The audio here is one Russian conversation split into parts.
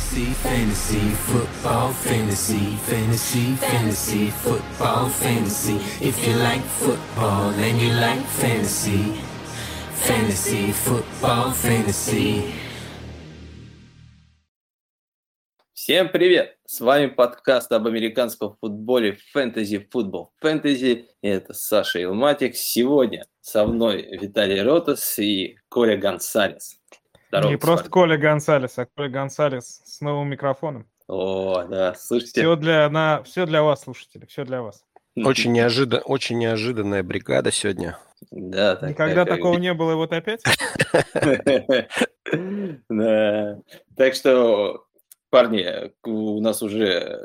Fantasy, fantasy, football, fantasy, fantasy, fantasy, football, fantasy. If you like football and you like fantasy, fantasy, football, fantasy. Всем привет! С вами подкаст об американском футболе Fantasy Football Fantasy. Это Саша Илматик. Сегодня со мной Виталий Ротас и Коля Гонсалес. Здорово, Не просто вами. Коля Гонсалес, а Коля Гонсалес с новым микрофоном. О, да, слушайте. Все для, на, все для вас, слушатели, все для вас. Очень, неожидан, очень неожиданная бригада сегодня. Да, так, Никогда так, такого как... не было, вот опять? Да. Так что парни, у нас уже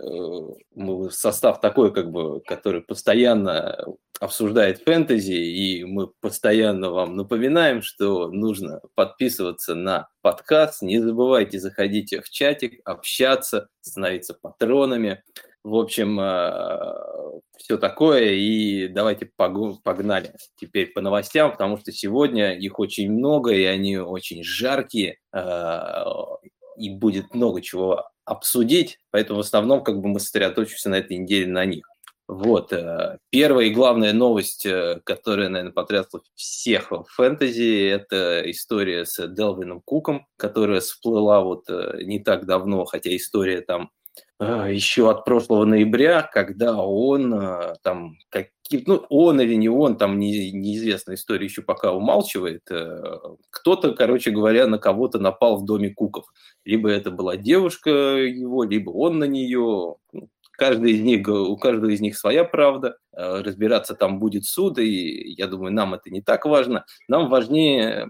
э, состав такой, как бы, который постоянно обсуждает фэнтези, и мы постоянно вам напоминаем, что нужно подписываться на подкаст. Не забывайте заходить в чатик, общаться, становиться патронами. В общем, э, все такое, и давайте погнали теперь по новостям, потому что сегодня их очень много, и они очень жаркие, э, и будет много чего обсудить, поэтому в основном как бы мы сосредоточимся на этой неделе на них. Вот. Э, первая и главная новость, э, которая, наверное, потрясла всех в фэнтези, это история с Делвином Куком, которая всплыла вот э, не так давно, хотя история там еще от прошлого ноября, когда он там каким ну он или не он, там не, неизвестная история еще пока умалчивает, кто-то, короче говоря, на кого-то напал в доме Куков. Либо это была девушка его, либо он на нее. Ну, Каждый из них, у каждого из них своя правда, э, разбираться там будет суд, и я думаю, нам это не так важно. Нам важнее,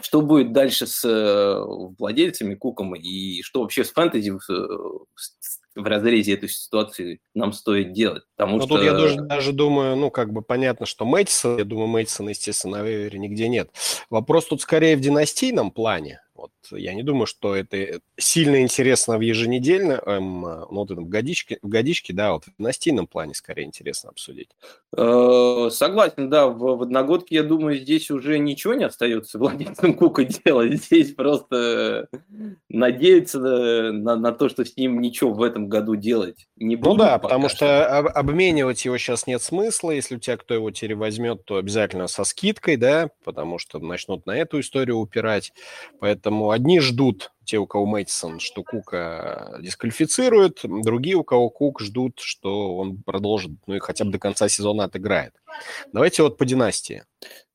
что будет дальше с э, владельцами Куком и что вообще с фэнтези в, разрезе этой ситуации нам стоит делать. Потому Но ну, что... тут я даже, даже думаю, ну, как бы понятно, что Мэтисон, я думаю, Мэтисона, естественно, на вейвере нигде нет. Вопрос тут скорее в династийном плане. Вот я не думаю, что это сильно интересно в еженедельно, эм, ну, вот в годичке, в годичке, да, вот в династийном плане скорее интересно обсудить. Э, согласен, да, в, в одногодке, я думаю, здесь уже ничего не остается владельцам Кука делать. Здесь просто надеяться на, на, на то, что с ним ничего в этом году делать не будет. Ну да, потому что, что об, обменивать его сейчас нет смысла. Если у тебя кто его теперь возьмет, то обязательно со скидкой, да, потому что начнут на эту историю упирать. Поэтому одни ждут, те, у кого Мэтисон, что Кука дисквалифицирует, другие, у кого Кук, ждут, что он продолжит, ну и хотя бы до конца сезона отыграет. Давайте вот по династии.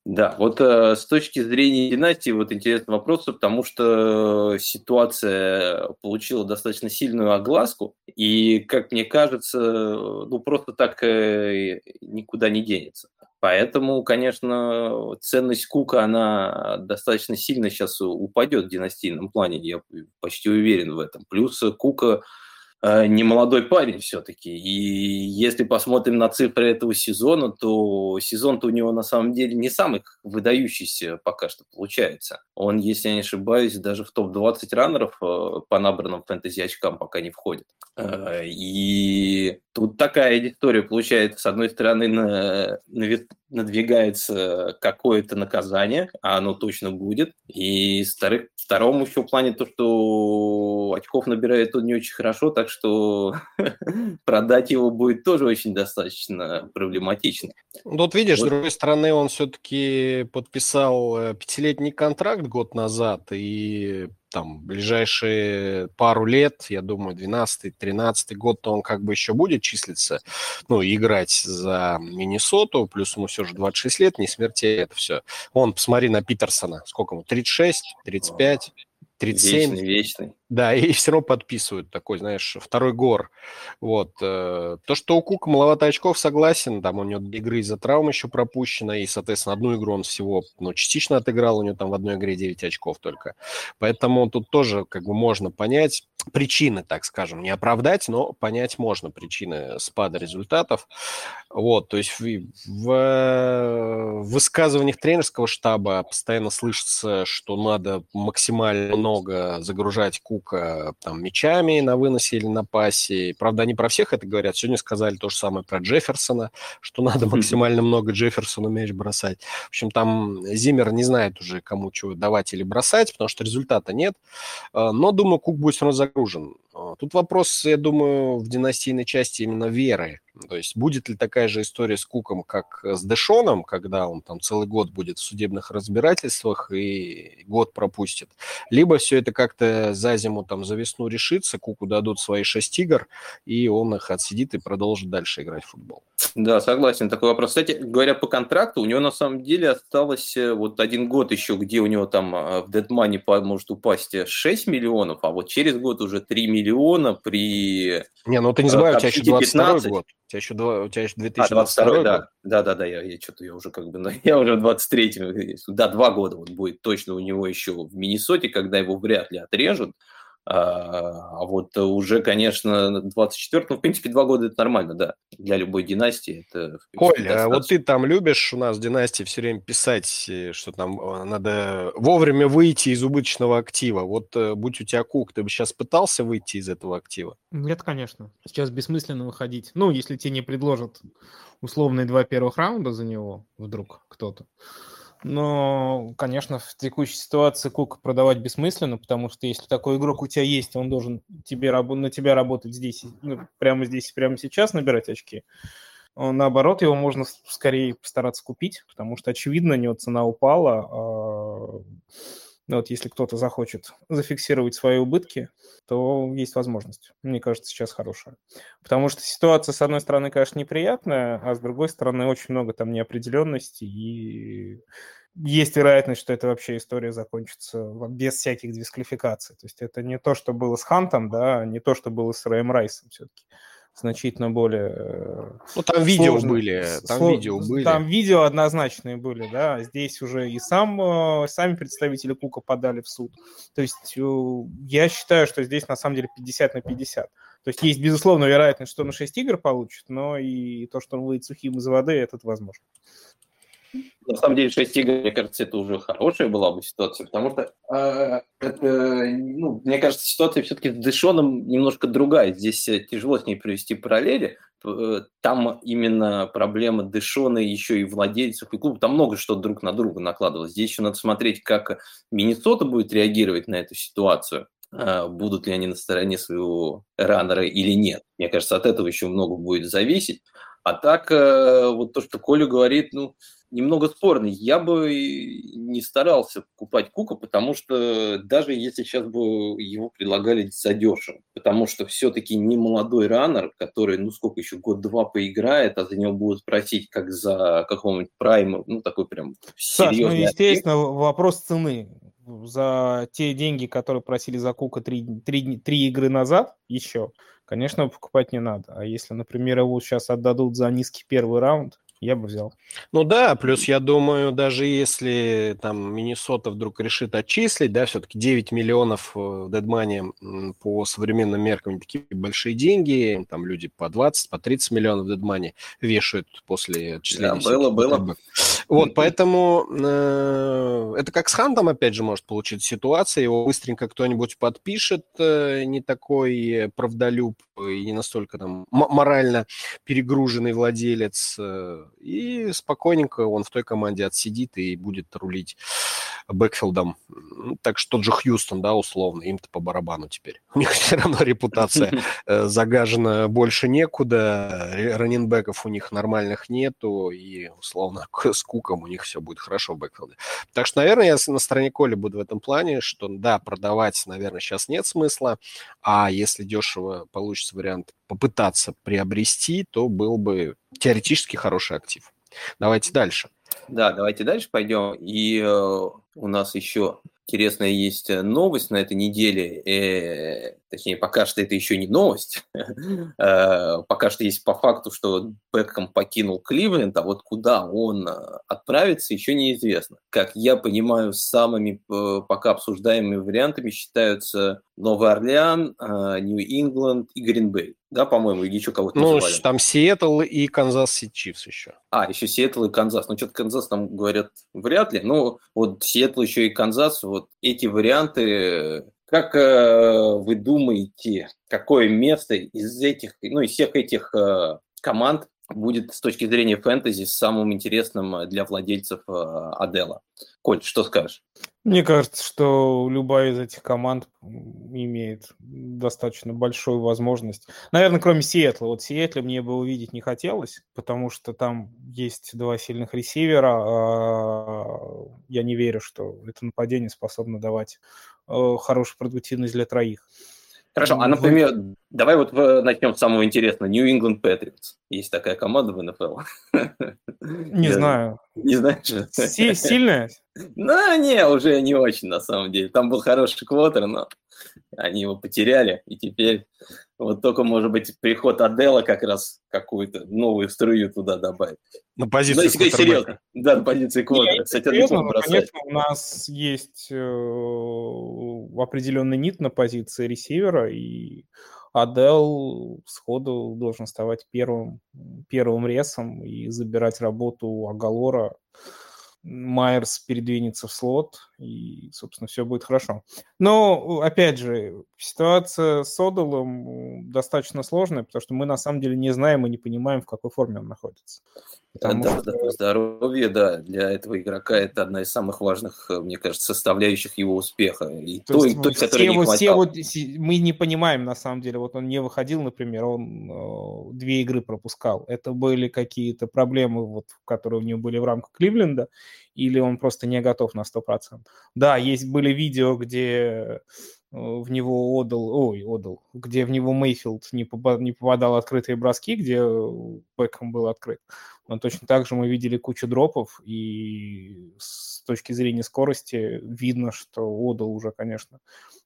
Да, вот э, с точки зрения династии, вот интересный вопрос, потому что ситуация получила достаточно сильную огласку, и, как мне кажется, ну просто так э, никуда не денется. Поэтому, конечно, ценность Кука, она достаточно сильно сейчас упадет в династийном плане, я почти уверен в этом. Плюс Кука Э, не молодой парень все-таки. И если посмотрим на цифры этого сезона, то сезон-то у него на самом деле не самый выдающийся пока что получается. Он, если я не ошибаюсь, даже в топ-20 раннеров э, по набранным фэнтези очкам пока не входит. Э, и тут такая история получается. С одной стороны, на, на, надвигается какое-то наказание, а оно точно будет. И вторых, второму еще в плане то, что очков набирает он не очень хорошо, так что продать его будет тоже очень достаточно проблематично. Ну, тут видишь, вот. с другой стороны, он все-таки подписал э, пятилетний контракт год назад, и там ближайшие пару лет, я думаю, 12-13 год, то он как бы еще будет числиться, ну, играть за Миннесоту, плюс ему все же 26 лет, не смертельно это все. Он, посмотри на Питерсона, сколько ему, 36, 35? 37. Вечный, вечный. Да, и все равно подписывают такой, знаешь, второй гор. Вот. Э, то, что у Кука маловато очков, согласен. Там у него игры из-за травм еще пропущено. И, соответственно, одну игру он всего, ну, частично отыграл. У него там в одной игре 9 очков только. Поэтому тут тоже как бы можно понять причины, так скажем, не оправдать, но понять можно причины спада результатов. Вот, то есть в, в высказываниях тренерского штаба постоянно слышится, что надо максимально много загружать Кука Кука там мячами на выносе или на пасе. Правда, они про всех это говорят. Сегодня сказали то же самое про Джефферсона, что надо максимально много Джефферсону мяч бросать. В общем, там Зимер не знает уже, кому чего давать или бросать, потому что результата нет. А, но, думаю, Кук будет все равно перегружен. А, тут вопрос, я думаю, в династийной части именно веры. То есть будет ли такая же история с Куком, как с Дэшоном, когда он там целый год будет в судебных разбирательствах и год пропустит. Либо все это как-то за зиму, там, за весну решится, Куку дадут свои шесть игр, и он их отсидит и продолжит дальше играть в футбол. Да, согласен. Такой вопрос. Кстати, говоря по контракту, у него на самом деле осталось э, вот один год еще, где у него там э, в Dead может упасть 6 миллионов, а вот через год уже 3 миллиона при... Не, ну ты не забывай, у тебя еще 22 год. У тебя еще, два, у тебя еще 2022 а, 22 да. Да, да, да, я, я что-то я уже как бы, ну, я уже в 23-м, да, два года вот будет точно у него еще в Миннесоте, когда его вряд ли отрежут. А, вот уже, конечно, 24 ну, в принципе, два года это нормально, да, для любой династии. Это, Коль, а вот ты там любишь у нас в династии все время писать, э, что там э, надо вовремя выйти из убыточного актива. Вот э, будь у тебя кук, ты бы сейчас пытался выйти из этого актива? Нет, конечно. Сейчас бессмысленно выходить. Ну, если тебе не предложат условные два первых раунда за него вдруг кто-то. Но, конечно, в текущей ситуации Кук продавать бессмысленно, потому что если такой игрок у тебя есть, он должен тебе, на тебя работать здесь, ну, прямо здесь, прямо сейчас, набирать очки. Наоборот, его можно скорее постараться купить, потому что, очевидно, у него цена упала. А... Вот если кто-то захочет зафиксировать свои убытки, то есть возможность. Мне кажется, сейчас хорошая. Потому что ситуация, с одной стороны, конечно, неприятная, а с другой стороны, очень много там неопределенности и есть вероятность, что это вообще история закончится без всяких дисквалификаций. То есть это не то, что было с Хантом, да, не то, что было с Рэем Райсом все-таки значительно более... Э, ну, там видео сложно. были, там Сло... видео были. Там видео однозначные были, да, здесь уже и сам, э, сами представители Кука подали в суд. То есть э, я считаю, что здесь на самом деле 50 на 50. То есть есть, безусловно, вероятность, что он 6 игр получит, но и то, что он выйдет сухим из воды, это возможно. На самом деле 6 игр, мне кажется, это уже хорошая была бы ситуация, потому что, э, это, ну, мне кажется, ситуация все-таки с Дэшоном немножко другая. Здесь э, тяжело с ней провести параллели. Э, там именно проблема Дэшона еще и владельцев и клуба. Там много что друг на друга накладывалось. Здесь еще надо смотреть, как Миннесота будет реагировать на эту ситуацию э, будут ли они на стороне своего раннера или нет. Мне кажется, от этого еще много будет зависеть. А так, вот то, что Коля говорит, ну, немного спорный. Я бы не старался покупать Кука, потому что даже если сейчас бы его предлагали задешево, потому что все-таки не молодой раннер, который, ну сколько еще, год-два поиграет, а за него будут просить как за какого-нибудь прайма, ну такой прям серьезный. Саш, ну естественно, ответ. вопрос цены. За те деньги, которые просили за Кука три, три, три игры назад еще, конечно, покупать не надо. А если, например, его сейчас отдадут за низкий первый раунд, я бы взял. Ну да, плюс я думаю, даже если там Миннесота вдруг решит отчислить, да, все-таки 9 миллионов в э, дедмане по современным меркам такие большие деньги, там люди по 20, по 30 миллионов в дедмане вешают после отчисления. Да, было, было. Вот, поэтому э, это как с Хантом, опять же, может получиться ситуация, его быстренько кто-нибудь подпишет, э, не такой правдолюб и не настолько там морально перегруженный владелец, э, и спокойненько он в той команде отсидит и будет рулить бэкфилдом. Так что тот же Хьюстон, да, условно, им-то по барабану теперь. У них все равно репутация э, загажена больше некуда, раненбеков у них нормальных нету, и условно с Куком у них все будет хорошо в бэкфилде. Так что, наверное, я на стороне Коли буду в этом плане, что да, продавать, наверное, сейчас нет смысла, а если дешево получится вариант попытаться приобрести, то был бы теоретически хороший актив. Давайте дальше. Да, давайте дальше пойдем. И э, у нас еще интересная есть э, новость на этой неделе. Точнее, пока что это еще не новость. э, пока что есть по факту, что Бекхэм покинул Кливленд, а вот куда он э, отправится, еще неизвестно. Как я понимаю, самыми э, пока обсуждаемыми вариантами считаются Новый Орлеан, Нью-Ингланд и Гринбей. Да, по-моему, или еще кого-то Ну, называли. там Сиэтл и Канзас Сити Чифс еще. А, еще Сиэтл и Канзас. Ну, что-то Канзас там говорят вряд ли. Ну, вот Сиэтл еще и Канзас, вот эти варианты. Как э, вы думаете, какое место из этих, ну, из всех этих э, команд будет с точки зрения фэнтези самым интересным для владельцев Адела. Коль, что скажешь? Мне кажется, что любая из этих команд имеет достаточно большую возможность. Наверное, кроме Сиэтла. Вот Сиэтла мне бы увидеть не хотелось, потому что там есть два сильных ресивера. А я не верю, что это нападение способно давать э, хорошую продуктивность для троих. Хорошо, а, например, давай вот начнем с самого интересного. New England Patriots. Есть такая команда в НФЛ. Не знаю. Не знаешь? Сильная? Ну, не, уже не очень, на самом деле. Там был хороший квотер, но они его потеряли, и теперь вот только, может быть, приход Адела как раз какую-то новую струю туда добавит. На позицию ну, если серьезно. Да, на позиции квотера. Кстати, серьезно, ну, конечно, у нас есть э, определенный нит на позиции ресивера, и Адел сходу должен вставать первым, первым ресом и забирать работу у Агалора Майерс передвинется в слот, и, собственно, все будет хорошо. Но, опять же, ситуация с Одалом достаточно сложная, потому что мы, на самом деле, не знаем и не понимаем, в какой форме он находится. Потому да, что... да, здоровье, да, для этого игрока это одна из самых важных, мне кажется, составляющих его успеха. И то, той, той, которой не все вот, мы не понимаем, на самом деле, вот он не выходил, например, он э, две игры пропускал. Это были какие-то проблемы, вот, которые у него были в рамках Кливленда, или он просто не готов на 100%. Да, есть были видео, где в него отдал, ой, отдал, где в него Мейфилд не, попад, не попадал открытые броски, где Бекхэм был открыт. Но точно так же мы видели кучу дропов, и с точки зрения скорости видно, что отдал уже, конечно,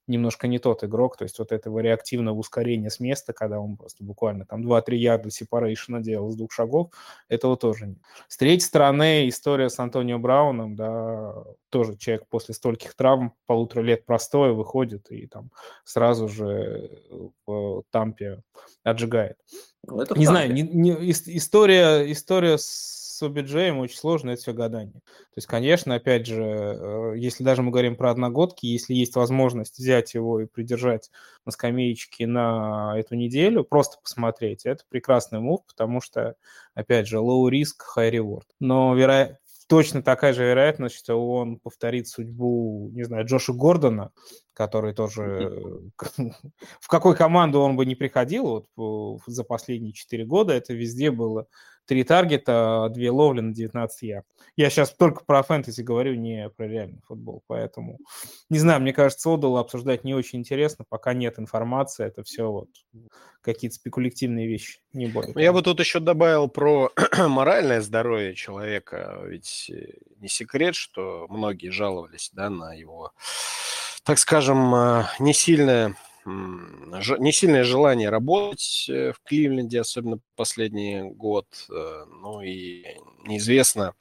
немножко не тот игрок, то есть вот этого реактивного ускорения с места, когда он просто буквально там 2-3 ярда сепарейшена делал с двух шагов, этого тоже нет. С третьей стороны, история с Антонио Брауном, да, тоже человек после стольких травм, полутора лет простое, выходит и там сразу же в Тампе отжигает. Ну, это не знаю, не, не, история, история с OBJ очень сложно, это все гадание. То есть, конечно, опять же, э, если даже мы говорим про одногодки, если есть возможность взять его и придержать на скамеечке на эту неделю, просто посмотреть, это прекрасный мув, потому что, опять же, low risk, high reward. Но вероятно, точно такая же вероятность, что он повторит судьбу, не знаю, Джоша Гордона, который тоже в какой команду он бы не приходил вот за последние 4 года, это везде было три таргета, две ловли на 19 ярд. Я сейчас только про фэнтези говорю, не про реальный футбол, поэтому не знаю, мне кажется, Одал обсуждать не очень интересно, пока нет информации, это все вот какие-то спекулятивные вещи, не более. Я бы тут еще добавил про моральное здоровье человека, ведь э, не секрет, что многие жаловались да, на его, так скажем, э, не сильное не сильное желание работать э, в Кливленде, особенно последний год. Э, ну и неизвестно,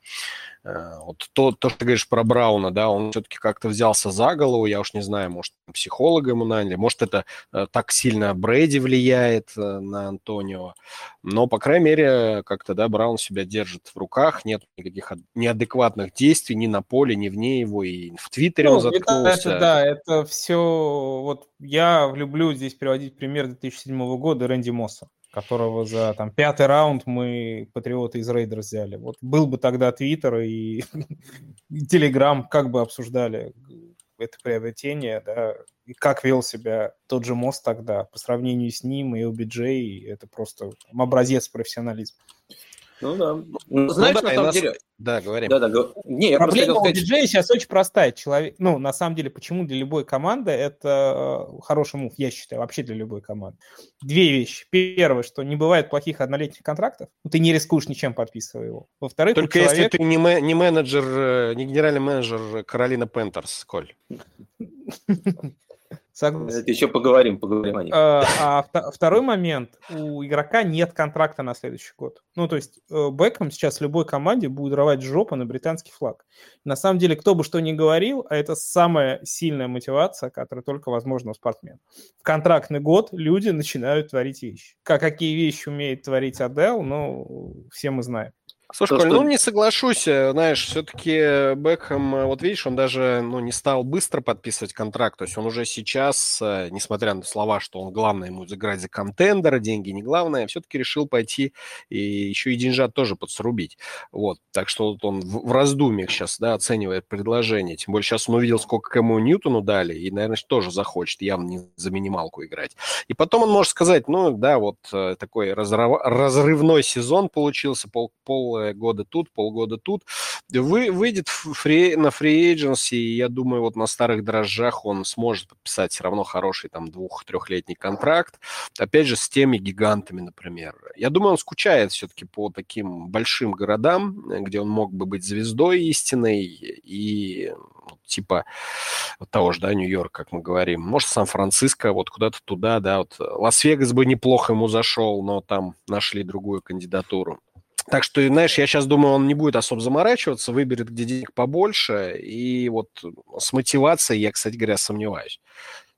вот то, то, что ты говоришь про Брауна, да, он все-таки как-то взялся за голову, я уж не знаю, может, психолога ему наняли, может, это э, так сильно Брейди влияет э, на Антонио, но, по крайней мере, как-то, да, Браун себя держит в руках, нет никаких неадекватных действий ни на поле, ни вне его, и в Твиттере ну, он заткнулся. Это, да, это все, вот я люблю здесь приводить пример 2007 года Рэнди Мосса которого за там пятый раунд мы патриоты из Рейдер взяли. Вот был бы тогда Твиттер и Телеграм, как бы обсуждали это приобретение, да, и как вел себя тот же мост тогда по сравнению с ним и OBJ, это просто образец профессионализма. Ну да. Ну, ну знаешь, ну, да, на самом нас... деле... Да, говорим. Да, да, Не, я Проблема у диджея сейчас очень простая. Человек, ну, на самом деле, почему для любой команды это э, хороший мув, я считаю, вообще для любой команды. Две вещи. Первое, что не бывает плохих однолетних контрактов, ты не рискуешь ничем, подписывая его. Во-вторых, Только человек... если ты не, ме- не менеджер, э, не генеральный менеджер Каролина Пентерс, Коль. Согласен. Это еще поговорим, поговорим о них. А, а второй момент. У игрока нет контракта на следующий год. Ну, то есть э, Бекхэм сейчас любой команде будет рвать жопу на британский флаг. На самом деле, кто бы что ни говорил, а это самая сильная мотивация, которая только возможна у спортсмена. В контрактный год люди начинают творить вещи. Как какие вещи умеет творить Адел, ну, все мы знаем. Слушай, Коль, что... ну не соглашусь, э, знаешь, все-таки Бекхэм, э, вот видишь, он даже ну, не стал быстро подписывать контракт, то есть он уже сейчас, э, несмотря на слова, что он главное ему заграть за контендера, деньги не главное, все-таки решил пойти и еще и деньжат тоже подсрубить. Вот, так что вот он в, в раздумьях сейчас, да, оценивает предложение, тем более сейчас он увидел, сколько кому Ньютону дали, и, наверное, тоже захочет явно не за минималку играть. И потом он может сказать, ну да, вот такой разрыв, разрывной сезон получился, пол, пол года тут, полгода тут. Вы, выйдет фри, на фри agency, и я думаю, вот на старых дрожжах он сможет подписать все равно хороший там двух-трехлетний контракт. Опять же, с теми гигантами, например. Я думаю, он скучает все-таки по таким большим городам, где он мог бы быть звездой истинной и ну, типа того же, да, Нью-Йорк, как мы говорим. Может, Сан-Франциско, вот куда-то туда, да, вот Лас-Вегас бы неплохо ему зашел, но там нашли другую кандидатуру. Так что, знаешь, я сейчас думаю, он не будет особо заморачиваться, выберет, где денег побольше, и вот с мотивацией я, кстати говоря, сомневаюсь.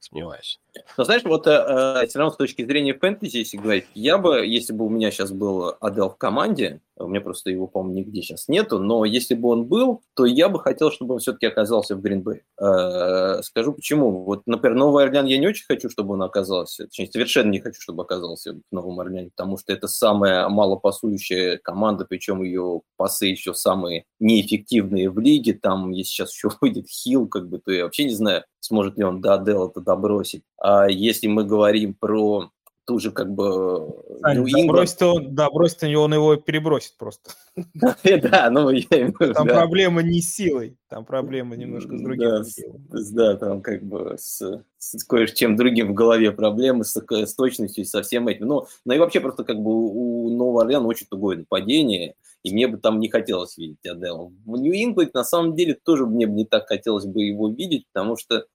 Сомневаюсь. Но знаешь, вот э, э, все равно с точки зрения фэнтези, если говорить, я бы, если бы у меня сейчас был Адел в команде, у меня просто его, по-моему, нигде сейчас нету, но если бы он был, то я бы хотел, чтобы он все-таки оказался в Гринбэй. Э, скажу почему. Вот, например, Новый Орлеан я не очень хочу, чтобы он оказался, точнее, совершенно не хочу, чтобы оказался в Новом Орлеане, потому что это самая малопасующая команда, причем ее пасы еще самые неэффективные в лиге. Там, если сейчас еще выйдет Хилл, как бы, то я вообще не знаю, сможет ли он до Адела это добросить. А если мы говорим про ту же как бы Ань, да, бросит он, да, бросит он его перебросит просто. Да, ну я Там проблема не с силой, там проблема немножко с другим. Да, там как бы с кое-чем другим в голове проблемы, с, с точностью и со всем этим. Ну, ну и вообще просто как бы у Нового Орлеана очень тугое нападение, и мне бы там не хотелось видеть Адела. В Нью-Ингланд, на самом деле, тоже мне бы не так хотелось бы его видеть, потому что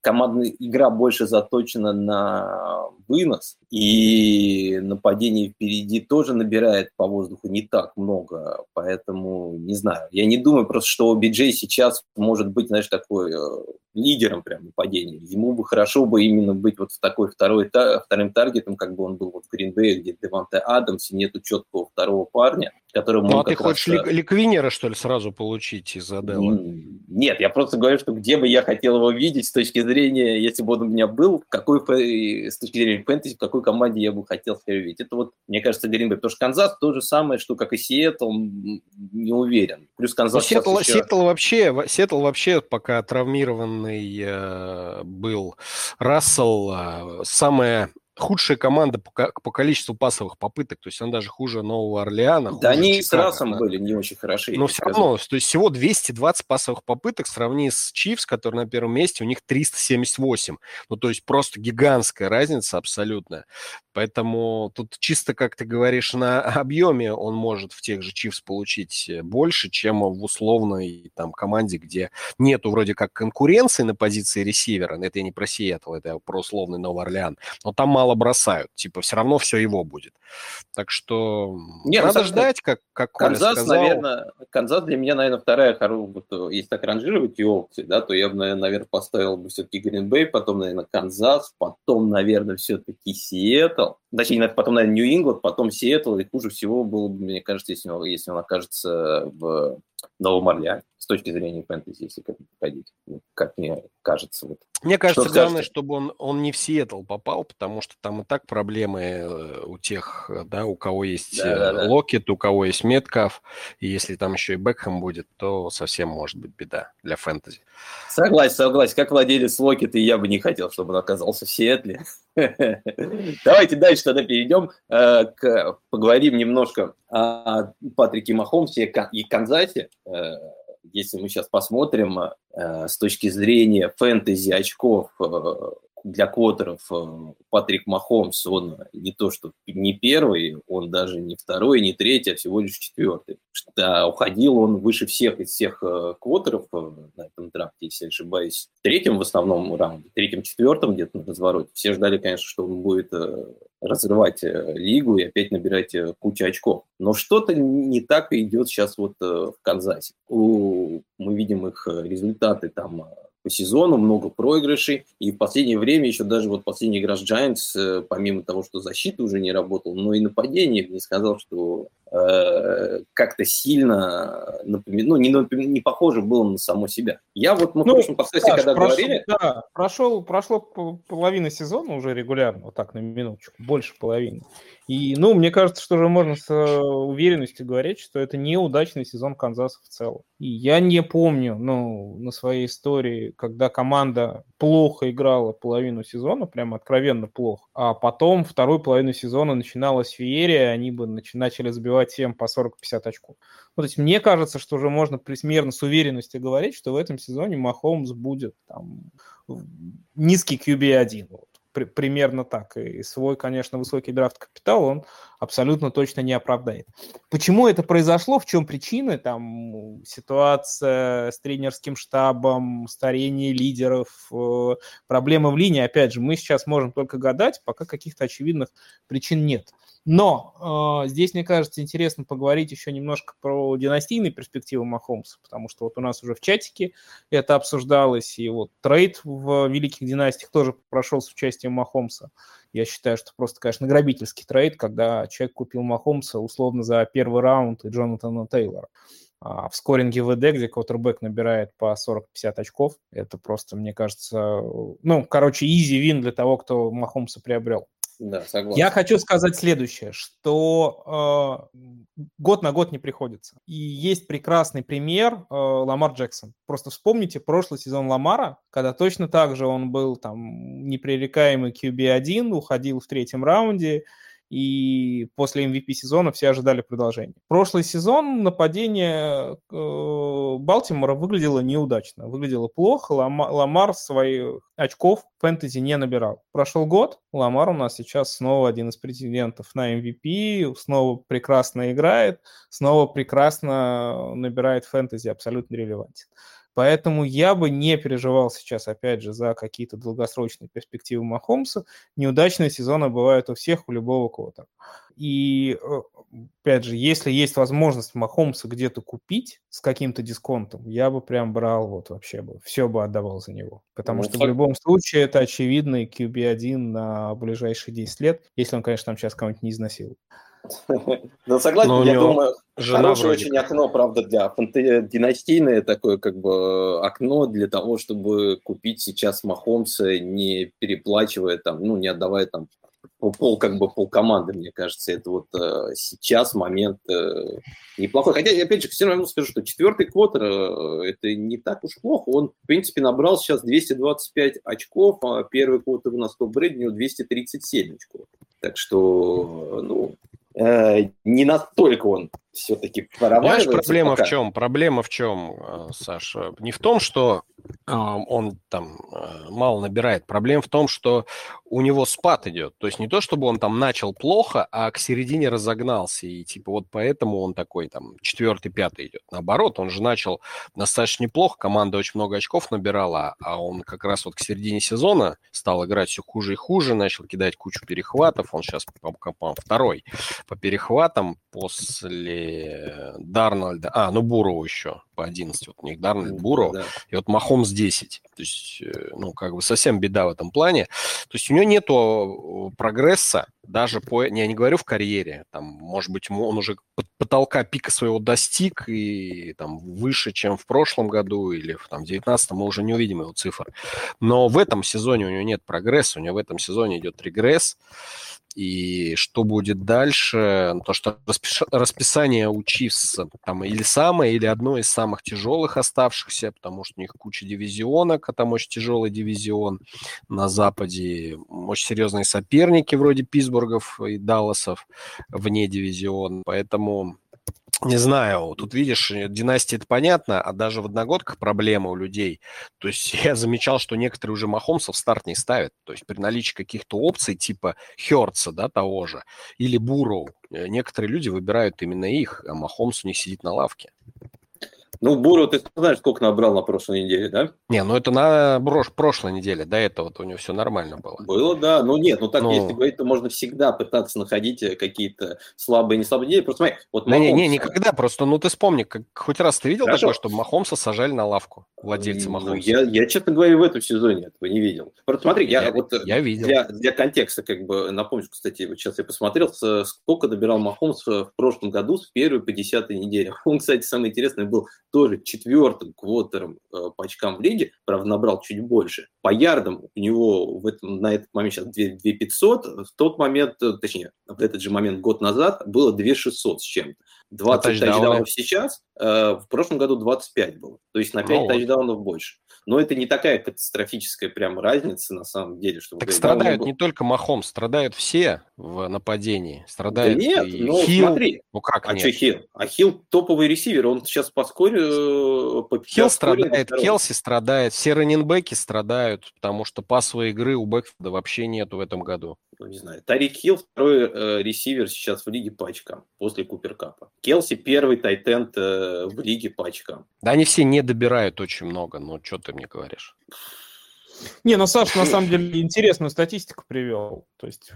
командная игра больше заточена на вынос, и нападение впереди тоже набирает по воздуху не так много, поэтому не знаю. Я не думаю просто, что Биджей сейчас может быть, знаешь, такой э, лидером прям нападения. Ему бы хорошо бы именно быть вот в такой второй, вторым таргетом, как бы он был вот в Гринбее, где Деванте Адамс, и нету четкого второго парня, который Ну, а ты хочешь раз... ликвинера, что ли, сразу получить из Адела? Нет, я просто говорю, что где бы я хотел его видеть с точки зрения, если бы он у меня был, какой, с точки зрения фэнтези, в какой команде я бы хотел себя видеть. Это вот, мне кажется, Гринбей. Потому что Канзас то же самое, что как и Сиэтл, не уверен. Плюс Канзас ну, Сиэтл, еще... Сиэтл вообще, Сиэтл вообще пока травмированный э, был Рассел, э, самое худшая команда по, по количеству пасовых попыток, то есть она даже хуже Нового Орлеана. Да, они с Расом да. были не очень хороши. Но все равно, то есть всего 220 пасовых попыток, сравни с Чивс, который на первом месте, у них 378. Ну, то есть просто гигантская разница абсолютная. Поэтому тут чисто, как ты говоришь, на объеме он может в тех же Чивс получить больше, чем в условной там команде, где нету вроде как конкуренции на позиции ресивера. Это я не про Сиэтл, это про условный Новый Орлеан. Но там мало мало бросают. Типа, все равно все его будет. Так что Нет, надо ждать, как, как Канзас, Коля сказал. наверное, Канзас для меня, наверное, вторая хорошая, вот, если так ранжировать ее опции, да, то я бы, наверное, поставил бы все-таки Гринбей, потом, наверное, Канзас, потом, наверное, все-таки Сиэтл, точнее, потом, наверное, Нью-Ингланд, потом Сиэтл, и хуже всего было бы, мне кажется, если он, если он окажется в Новом Орлеане с точки зрения фэнтези, если к этому подходить, ну, как мне кажется. Вот. Мне кажется, что главное, скажете? чтобы он, он не в Сиэтл попал, потому что там и так проблемы э, у тех, да, у кого есть да, да, да. Локетт, у кого есть Меткалф, и если там еще и Бекхэм будет, то совсем может быть беда для фэнтези. Согласен, согласен. Как владелец Локета, я бы не хотел, чтобы он оказался в Сиэтле. Давайте дальше тогда перейдем, э, к, поговорим немножко о Патрике Махомсе и Канзасе. Э, если мы сейчас посмотрим э, с точки зрения фэнтези очков для квотеров э, Патрик Махомс, он не то, что не первый, он даже не второй, не третий, а всего лишь четвертый. Что уходил он выше всех из всех э, квотеров э, на этом драфте, если я ошибаюсь, третьем в основном раунде, третьем, четвертом где-то на развороте. Все ждали, конечно, что он будет разрывать лигу и опять набирать кучу очков. Но что-то не так идет сейчас вот в Канзасе. Мы видим их результаты там по сезону, много проигрышей. И в последнее время, еще даже вот последний игра с Giants, э, помимо того, что защита уже не работала, но и нападение, не сказал, что э, как-то сильно напомин... ну, не, напомин... не похоже было на само себя. Я вот, мы ну, в прошлом подкасте, когда прошел, говорили... Да, прошел, прошло половина сезона уже регулярно, вот так на минуточку, больше половины. И, ну, мне кажется, что уже можно с э, уверенностью говорить, что это неудачный сезон Канзаса в целом. И я не помню, ну, на своей истории, когда команда плохо играла половину сезона, прям откровенно плохо, а потом вторую половину сезона начиналась феерия, они бы начали забивать всем по 40-50 очков. Ну, то есть мне кажется, что уже можно примерно с уверенностью говорить, что в этом сезоне Махомс будет там низкий QB1. Вот при, примерно так. И свой, конечно, высокий драфт капитал он абсолютно точно не оправдает. Почему это произошло, в чем причины? Там ситуация с тренерским штабом, старение лидеров, э, проблемы в линии. Опять же, мы сейчас можем только гадать, пока каких-то очевидных причин нет. Но э, здесь, мне кажется, интересно поговорить еще немножко про династийные перспективы Махомса, потому что вот у нас уже в чатике это обсуждалось, и вот трейд в Великих Династиях тоже прошел с участием Махомса. Я считаю, что просто, конечно, грабительский трейд, когда человек купил Махомса условно за первый раунд и Джонатана Тейлора. А в скоринге ВД, где квотербек набирает по 40-50 очков, это просто, мне кажется, ну, короче, easy win для того, кто Махомса приобрел. Да, согласен. Я хочу сказать следующее, что э, год на год не приходится. И есть прекрасный пример э, Ламар Джексон. Просто вспомните прошлый сезон Ламара, когда точно так же он был там непререкаемый QB1, уходил в третьем раунде, и после MVP сезона все ожидали продолжения. Прошлый сезон нападение э, Балтимора выглядело неудачно, выглядело плохо, Ламар своих очков фэнтези не набирал. Прошел год, Ламар у нас сейчас снова один из претендентов на MVP, снова прекрасно играет, снова прекрасно набирает фэнтези, абсолютно релевантен. Поэтому я бы не переживал сейчас, опять же, за какие-то долгосрочные перспективы Махомса. Неудачные сезоны бывают у всех, у любого квота. И, опять же, если есть возможность Махомса где-то купить с каким-то дисконтом, я бы прям брал, вот вообще бы, все бы отдавал за него. Потому ну, что в любом случае это очевидный QB1 на ближайшие 10 лет, если он, конечно, там сейчас кого-нибудь не изнасилует. Ну, согласен, я думаю, хорошее очень окно, правда, для династийное такое как бы окно для того, чтобы купить сейчас Махомса, не переплачивая там, ну, не отдавая там пол как бы пол команды, мне кажется, это вот э, сейчас момент э, неплохой. Хотя, опять же, все равно скажу, что четвертый квотер э, это не так уж плохо. Он, в принципе, набрал сейчас 225 очков, а первый квотер у нас топ у него 237 очков. Так что, ну, не настолько он все-таки проваливается. проблема пока. в чем? Проблема в чем, э, Саша? Не в том, что он там э, мало набирает. Проблема в том, что у него спад идет. То есть не то, чтобы он там начал плохо, а к середине разогнался. И типа вот поэтому он такой там четвертый, пятый идет. Наоборот, он же начал достаточно неплохо. Команда очень много очков набирала, а он как раз вот к середине сезона стал играть все хуже и хуже, начал кидать кучу перехватов. Он сейчас по, по, второй по перехватам после Дарнольда. А, ну Бурова еще по 11. Вот у них Дарнольд, Буров. Да. И вот Махомс 10. То есть, э, ну, как бы совсем беда в этом плане. То есть у него нету прогресса даже по... Я не говорю в карьере. Там, может быть, он уже потолка пика своего достиг и там выше, чем в прошлом году или в там, 19 мы уже не увидим его цифр. Но в этом сезоне у него нет прогресса, у него в этом сезоне идет регресс. И что будет дальше? То, что расписание у Чивс там или самое, или одно из самых тяжелых оставшихся, потому что у них куча дивизионок, а там очень тяжелый дивизион на Западе. Очень серьезные соперники вроде Питтсбургов и Далласов вне дивизион. Поэтому не знаю, тут видишь, э, династия это понятно, а даже в одногодках проблема у людей. То есть я замечал, что некоторые уже Махомса в старт не ставят. То есть при наличии каких-то опций типа Херца, да, того же, или Буроу, э, некоторые люди выбирают именно их, а Махомс у них сидит на лавке. Ну, Буру, ты знаешь, сколько набрал на прошлой неделе, да? Не, ну это на брош, прошлой неделе, до этого у него все нормально было. Было, да. Ну нет, ну так, ну... если говорить, то можно всегда пытаться находить э, какие-то слабые не слабые недели. Просто смотри, вот Махомс... Не, не, никогда, просто, ну ты вспомни, как, хоть раз ты видел Хорошо. такое, чтобы Махомса сажали на лавку, владельцы Махомса? Ну, я, я, честно говоря, в этом сезоне этого не видел. Просто смотри, я, я вот я видел. Для, для контекста, как бы, напомню, кстати, вот сейчас я посмотрел, сколько добирал Махомс в прошлом году с первой по десятой неделе. Он, кстати, самое интересное был тоже четвертым квотером э, по очкам в лиге, правда, набрал чуть больше. По ярдам у него в этом, на этот момент сейчас 2, 2 500, в тот момент, э, точнее, в этот же момент год назад было 2 600 с чем-то. 20 а тачдаунов сейчас, э, в прошлом году 25 было. То есть на 5 ну, тачдаунов больше. Но это не такая катастрофическая прям разница на самом деле. Чтобы так страдают не только Махомс, страдают все в нападении. Страдают да нет, и ну Хилл. смотри. Ну как а нет? что Хилл? А Хилл топовый ресивер, он сейчас по скоре... Э, по Хилл страдает, Келси страдает, все раннинбеки страдают, потому что пасовой игры у Бэкфилда вообще нету в этом году. Ну, не знаю. Тайрик Хилл второй э, ресивер сейчас в лиге по очкам после Купера Каппа. Келси первый tight end э, в лиге по очкам. Да они все не добирают очень много, но что ты мне говоришь? Не, ну Саша на самом деле интересную статистику привел. То есть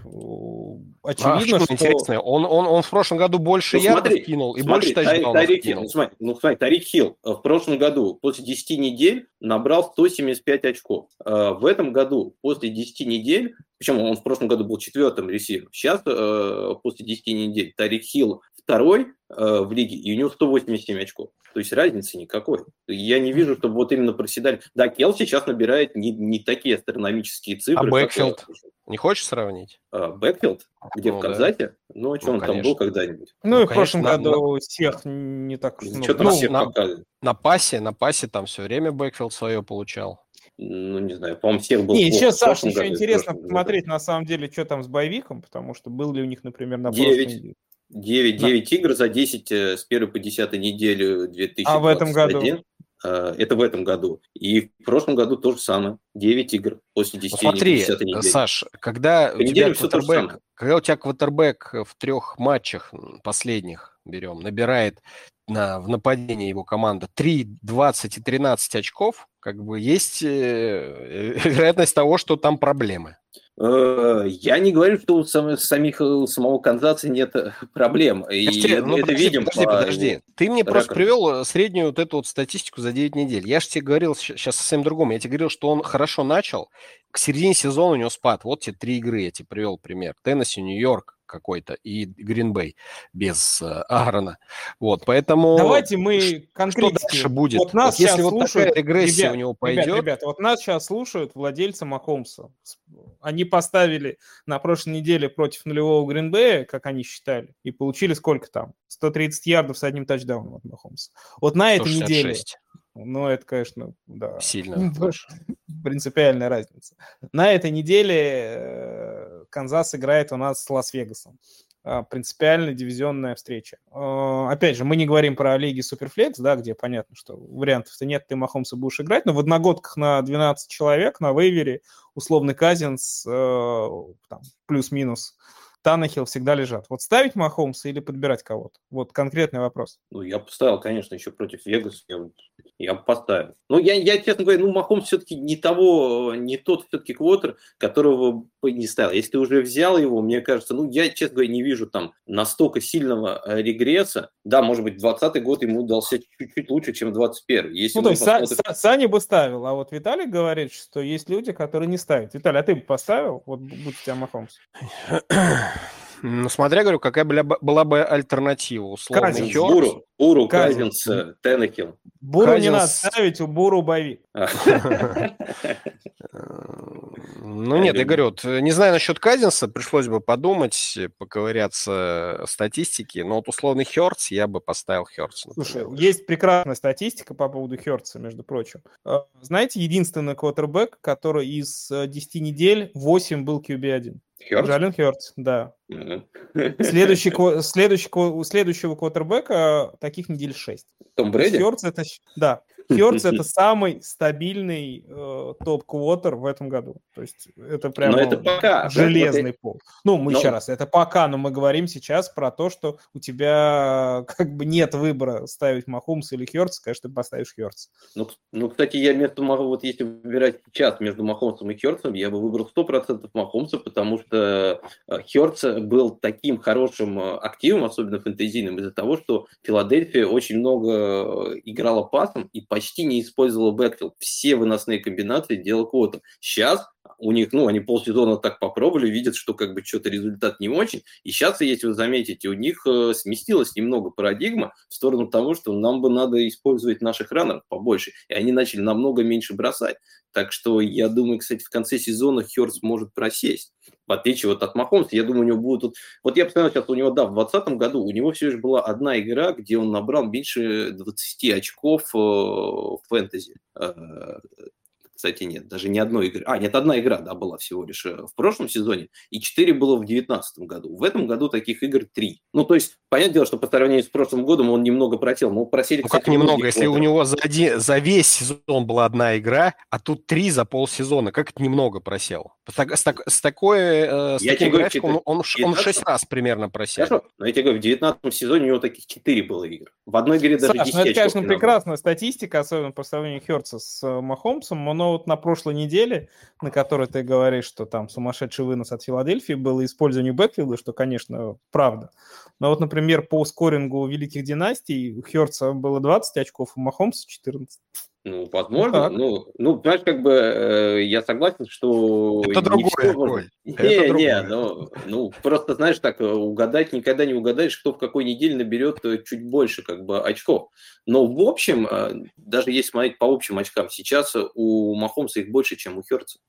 очевидно, а, что... интересное. Он, он, он в прошлом году больше ну, ярдов кинул и смотри, больше тачдаунов Тарик, кинул. Ну, смотри, ну, смотри, Тарик Хилл в прошлом году после 10 недель набрал 175 очков. Э, в этом году после 10 недель, причем он в прошлом году был четвертым ресивером, сейчас э, после 10 недель Тарик Хилл второй э, в лиге, и у него 187 очков. То есть разницы никакой. Я не вижу, чтобы вот именно проседали. Да, Келл сейчас набирает не, не такие астрономические цифры. А Бэкфилд? Не хочешь сравнить? А, Бэкфилд? Где, ну, в Канзате? Да. Ну, а что, ну, он конечно. там был когда-нибудь? Ну, ну и в прошлом году на... всех не так... Ну, что там ну, всех на, на пасе, на пасе там все время Бэкфилд свое получал. Ну, не знаю, по-моему, всех был Не, еще, Саша, еще году, интересно посмотреть, на самом деле, что там с боевиком, потому что был ли у них, например, на 9. 9, 9 да. игр за 10 э, с 1 по 10 неделю 2021. А в этом году? Э, это в этом году. И в прошлом году то же самое. 9 игр после 10 Смотри, 10 недели. Саш, когда у, тебя квотербек, когда у тебя квотербек в трех матчах последних, берем, набирает на, в нападении его команда 3, 20 и 13 очков, как бы есть э, вероятность того, что там проблемы. Э, я не говорю, что у самих, у самого Канзаса нет э, проблем. И тебе, ну, это подожди, видим. Подожди, подожди. Ты мне ракурс. просто привел э, среднюю вот эту вот статистику за 9 недель. Я же тебе говорил сейчас совсем другому. Я тебе говорил, что он хорошо начал. К середине сезона у него спад. Вот тебе три игры, я тебе привел пример. Теннесси, Нью-Йорк, какой-то и Гринбей без э, Аарона. Вот, поэтому... Давайте мы конкретно... Что дальше будет? Вот нас вот если слушают, вот такая регрессия ребят, у него пойдет... Ребят, ребят, вот нас сейчас слушают владельцы Махомса. Они поставили на прошлой неделе против нулевого Гринбея, как они считали, и получили сколько там? 130 ярдов с одним тачдауном от Махомса. Вот на этой неделе... Ну, это, конечно, да. Сильно. Принципиальная разница. На этой неделе э, Канзас играет у нас с Лас-Вегасом. А, принципиально дивизионная встреча. А, опять же, мы не говорим про лиги Суперфлекс, да, где понятно, что вариантов-то нет, ты Махомса будешь играть, но в одногодках на 12 человек на вейвере условный Казинс э, плюс-минус Танахил всегда лежат. Вот ставить Махомса или подбирать кого-то? Вот конкретный вопрос. Ну, я поставил, конечно, еще против Вегаса. Я, я бы поставил. Ну, я, я, честно говоря, ну, Махомс все-таки не того, не тот все-таки квотер, которого бы не ставил. Если ты уже взял его, мне кажется, ну, я, честно говоря, не вижу там настолько сильного э, регресса. Да, может быть, 20 год ему удался чуть-чуть лучше, чем 21 Если ну, то есть посмотрит... Са- Саня бы ставил, а вот Виталий говорит, что есть люди, которые не ставят. Виталий, а ты бы поставил? Вот будь у тебя Махомс. Ну, смотря, говорю, какая была, была бы альтернатива. Условно, Казинс, Буру, Буру, Казинс, Казинс Теннекил. Буру Казинс... не надо ставить, у Буру боевик. Ну нет, я говорю, не знаю насчет Казинса, пришлось бы подумать, поковыряться статистики, но вот условный Херц я бы поставил Херц. Слушай, есть прекрасная статистика по поводу Херца, между прочим. А, знаете, единственный квотербек, который из 10 недель 8 был QB1. Хёртс? Джален Хёртс, да. Следующий, следующий, следующего квотербека таких недель 6. Том Брэди? Хёртс это... Да. Хёртс это самый стабильный э, топ-квотер в этом году. То есть это прямо это пока, железный да? пол. Ну, мы но... еще раз, это пока, но мы говорим сейчас про то, что у тебя как бы нет выбора ставить Махумс или Хёртс, конечно, ты поставишь Хёртс. Ну, ну, кстати, я между вот если выбирать сейчас между Махомсом и Хёртсом, я бы выбрал 100% Махомса, потому что э, Хёртс был таким хорошим э, активом, особенно фэнтезийным, из-за того, что Филадельфия очень много играла пасом и почти не использовала бэкфилд. Все выносные комбинации делал Квотер. Сейчас у них, ну, они полсезона так попробовали, видят, что как бы что-то результат не очень. И сейчас, если вы заметите, у них э, сместилась немного парадигма в сторону того, что нам бы надо использовать наших раннеров побольше. И они начали намного меньше бросать. Так что я думаю, кстати, в конце сезона Хёрст может просесть. В отличие вот от Махомса, я думаю, у него будут... Вот я посмотрел сейчас, у него, да, в 2020 году у него все же была одна игра, где он набрал меньше 20 очков э, в фэнтези. Кстати, нет, даже не одной игры. А, нет, одна игра, да, была всего лишь э, в прошлом сезоне, и четыре было в 2019 году. В этом году таких игр три. Ну, то есть, понятное дело, что по сравнению с прошлым годом он немного просел. Мы просили, ну, кстати, как немного, если у него за, один, за весь сезон была одна игра, а тут три за полсезона, как это немного просел? С, с, с такой, э, с я таким говорю, графиком он, он, шесть раз примерно просел. Хорошо, но я тебе говорю, в 2019 сезоне у него таких четыре было игр. В одной игре даже Саш, 10 ну это, конечно, прекрасная статистика, особенно по сравнению Херца с э, Махомсом, но вот на прошлой неделе, на которой ты говоришь, что там сумасшедший вынос от Филадельфии было использование бэкфилда, что, конечно, правда. Но вот, например, по скорингу Великих Династий у Херца было 20 очков, у Махомса 14. Ну, возможно. Ну, ну, ну, понимаешь, как бы э, я согласен, что... Это другое, все... Не, Это не, ну, ну, просто, знаешь, так, э, угадать никогда не угадаешь, кто в какой неделе наберет э, чуть больше, как бы, очков. Но, в общем, э, даже если смотреть по общим очкам, сейчас у Махомса их больше, чем у Херца.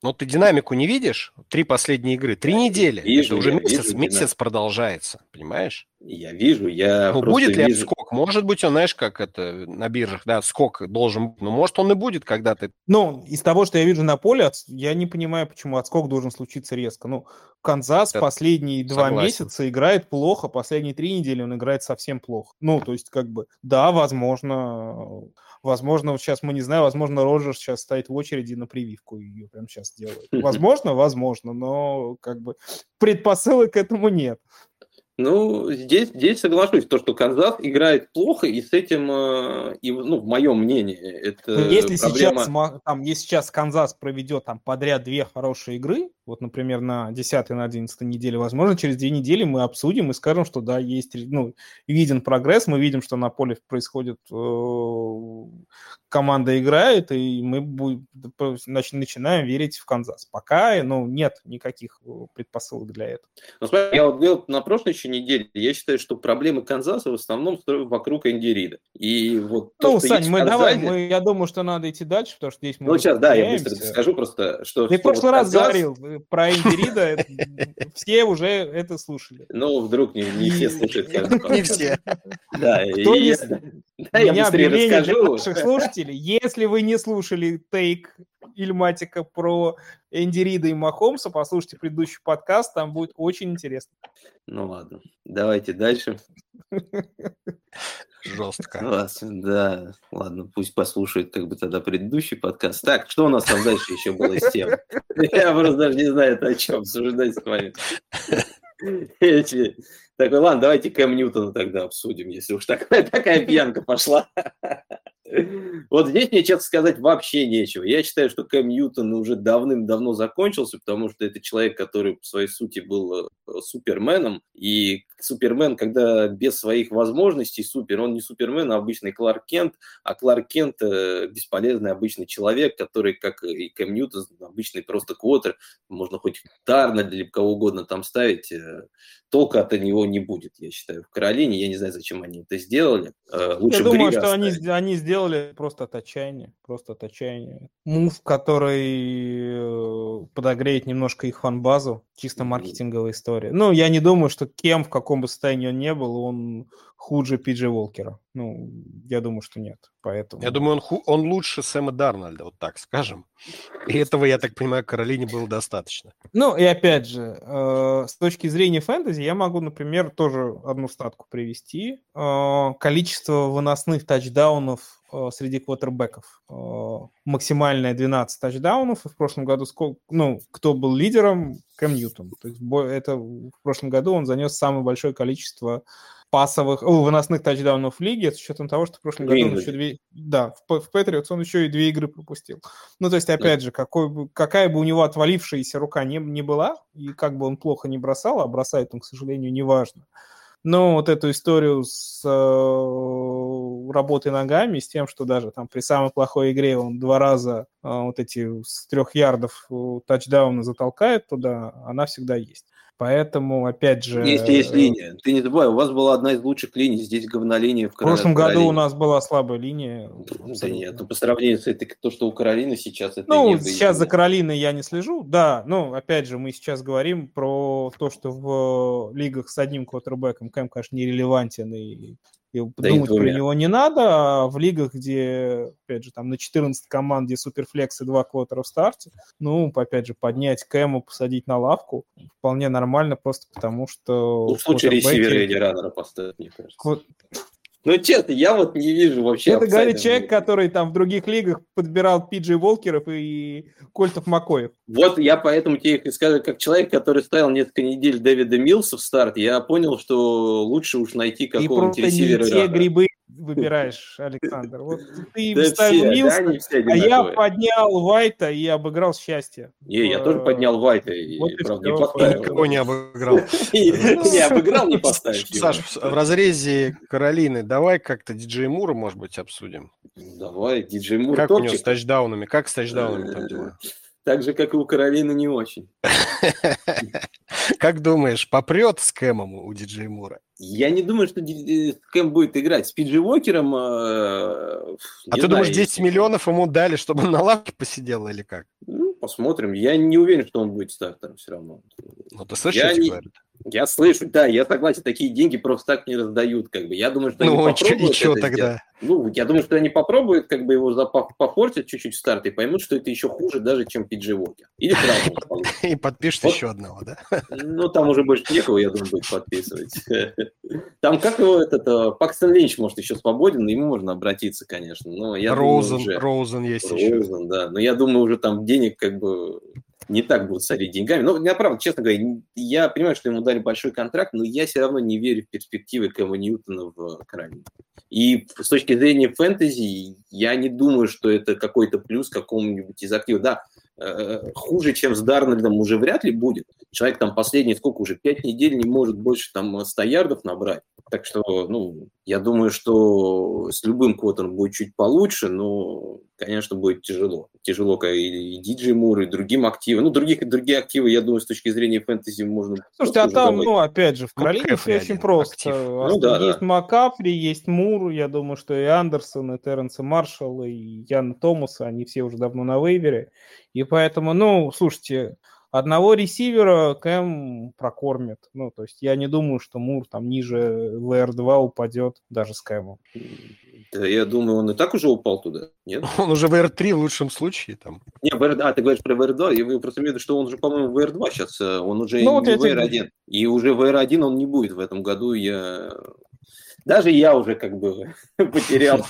Ну, ты динамику не видишь? Три последние игры, три недели. Вижу, Это уже месяц, вижу, месяц продолжается, понимаешь? Я вижу, я Ну, будет ли вижу. скок? Может быть, он, знаешь, как это на биржах, да, скок должен быть. Ну, может, он и будет, когда ты... Ну, из того, что я вижу на поле, я не понимаю, почему отскок должен случиться резко. Ну, Канзас Это последние два месяца играет плохо, последние три недели он играет совсем плохо. Ну, то есть, как бы, да, возможно, Возможно, вот сейчас мы не знаем, возможно, Роджер сейчас стоит в очереди на прививку, ее прямо сейчас делает. Возможно, возможно, но как бы предпосылок к этому нет. Ну, здесь, здесь соглашусь, то, что Канзас играет плохо, и с этим, э, и, ну, в моем мнении, это ну, если проблема... Сейчас, там, если сейчас Канзас проведет там подряд две хорошие игры, вот, например, на 10 на 11 неделе, возможно, через две недели мы обсудим и скажем, что да, есть, ну, виден прогресс, мы видим, что на поле происходит, э, команда играет, и мы будем, начинаем верить в Канзас. Пока, ну, нет никаких э, предпосылок для этого. Ну, смотри, я вот говорил на прошлой еще неделе, я считаю, что проблемы Канзаса в основном строят вокруг Энди Рида. И вот то, ну, Сань, мы Канзасе... давай, мы, я думаю, что надо идти дальше, потому что здесь мы Ну, сейчас, да, я быстро скажу просто, что... Ты в прошлый раз Канзас... говорил, про Энди Рида все уже это слушали. Ну, вдруг не, не все слушают. Не все. Да, Кто и, да, я быстрее расскажу. наших слушателей, если вы не слушали тейк Ильматика про Энди Рида и Махомса, послушайте предыдущий подкаст, там будет очень интересно. Ну ладно, давайте дальше. Жестко. Ну, да, ладно, пусть послушают как бы тогда предыдущий подкаст. Так, что у нас там дальше еще было с тем? Я просто даже не знаю, о чем обсуждать с вами. Такой, ладно, давайте Кэм Ньютона тогда обсудим, если уж такая, такая пьянка пошла. Вот здесь мне, честно сказать, вообще нечего. Я считаю, что Кэм Ньютон уже давным-давно закончился, потому что это человек, который по своей сути был э, суперменом. И Супермен, когда без своих возможностей супер, он не Супермен, а обычный Кларк Кент, а Кларк Кент э, бесполезный обычный человек, который, как и Кэм Ньютон, обычный просто квотер, можно хоть Тарна или кого угодно там ставить, э, толка от него не будет, я считаю. В Каролине, я не знаю, зачем они это сделали. Лучше я думаю, что они, они сделали просто от отчаяния, просто от отчаяния. Мув, который э, подогреет немножко их фан-базу, чисто маркетинговая история. Ну, я не думаю, что кем, в каком бы состоянии он не был, он хуже Пиджи Волкера. Ну, я думаю, что нет. Поэтому... Я думаю, он, ху... он лучше Сэма Дарнольда, вот так скажем. И этого, я так понимаю, Каролине было достаточно. Ну, и опять же, э, с точки зрения фэнтези, я могу, например, тоже одну статку привести. Э, количество выносных тачдаунов э, среди квотербеков. Э, максимальное 12 тачдаунов. И в прошлом году, сколько, ну, кто был лидером? Кэм Ньютон. То есть это в прошлом году он занес самое большое количество пасовых, о, выносных тачдаунов в лиге, с учетом того, что в прошлом году он еще две... Да, в, в Патриотс он еще и две игры пропустил. Ну, то есть, опять же, какой бы, какая бы у него отвалившаяся рука не, не была, и как бы он плохо не бросал, а бросает он, к сожалению, неважно. Но вот эту историю с э, работой ногами, с тем, что даже там при самой плохой игре он два раза э, вот эти с трех ярдов э, тачдауна затолкает туда, она всегда есть. Поэтому, опять же... Если есть линия. Ты не забывай, у вас была одна из лучших линий, здесь говнолиния в В прошлом году у нас была слабая линия. Да нет, ну, по сравнению с этой, то, что у Каролины сейчас это Ну, не сейчас за Каролиной я не слежу, да, ну, опять же, мы сейчас говорим про то, что в лигах с одним квотербеком Кэм, конечно, нерелевантен и и да думать про него не надо, а в лигах, где, опять же, там на 14 команд, где суперфлекс и два квотера в старте, ну, опять же, поднять Кэму, посадить на лавку, вполне нормально, просто потому что... Ну, в случае ресивера или раннера поставить, мне кажется. Ну, честно, я вот не вижу вообще... Это говорит человек, который там в других лигах подбирал Пиджи Волкеров и Кольтов Макоев. Вот я поэтому тебе их скажу, как человек, который ставил несколько недель Дэвида Милса в старт, я понял, что лучше уж найти какого-нибудь ресивера. И те грибы выбираешь, Александр. Вот ты да ставил Милса, да, а я поднял Вайта и обыграл счастье. Не, я тоже поднял Вайта и, вот правда, не поставил. Никого не обыграл. Не обыграл, не поставил. Саш, в разрезе Каролины давай как-то диджей Мура, может быть, обсудим. Давай, диджей Мур Как у него с тачдаунами? Как с тачдаунами там дела? Так же, как и у Каролины, не очень. Как думаешь, попрет с Кэмом у диджей Мура? Я не думаю, что Кэм будет играть с Пиджи Уокером. Э, а ты знаю, думаешь, 10 миллионов ему дали, чтобы он на лавке посидел или как? Ну, посмотрим. Я не уверен, что он будет стартером все равно. Ну, ты слышишь, я не... говорят? Я слышу, да, я согласен, такие деньги просто так не раздают, как бы. Я думаю, что ну, они попробуют и что тогда? Сделать. Ну, я думаю, что они попробуют, как бы его попортить чуть-чуть в старте и поймут, что это еще хуже даже, чем Пиджи Уокер. Или И подпишут еще одного, да? Ну, там уже больше некого, я думаю, будет подписывать. Там как его этот э, Пакстон Линч, может, еще свободен, ему можно обратиться, конечно. Но я Роузен, думаю, уже... Роузен есть Роузен, еще. Роузен, да. Но я думаю, уже там денег как бы не так будут сорить деньгами. Но, я правда, честно говоря, я понимаю, что ему дали большой контракт, но я все равно не верю в перспективы Кэма Ньютона в Каролине. И с точки зрения фэнтези, я не думаю, что это какой-то плюс какому-нибудь из активов. Да, э, хуже, чем с Дарнольдом уже вряд ли будет. Человек там последние, сколько уже, пять недель не может больше там 100 ярдов набрать. Так что, ну, я думаю, что с любым квотером будет чуть получше, но, конечно, будет тяжело. Тяжело как и, и Диджей Мур, и другим активам. Ну, других, другие активы, я думаю, с точки зрения фэнтези можно... Слушайте, а там, ну, опять же, в Каролине все очень просто. Ну, да, есть да. Макапри, есть Мур, я думаю, что и Андерсон, и Терренс Маршалл, и Ян Томаса, они все уже давно на вейвере. И поэтому, ну, слушайте, одного ресивера Кэм прокормит. Ну, то есть я не думаю, что Мур там ниже VR2 упадет даже с Кэмом. Да, я думаю, он и так уже упал туда, нет? Он уже в R3 в лучшем случае там. Не, VR, а, ты говоришь про VR2, я просто имею в виду, что он уже, по-моему, в VR2 сейчас, э, он уже ну, не вот в VR1. И уже в VR1 он не будет в этом году, я даже я уже как бы потерял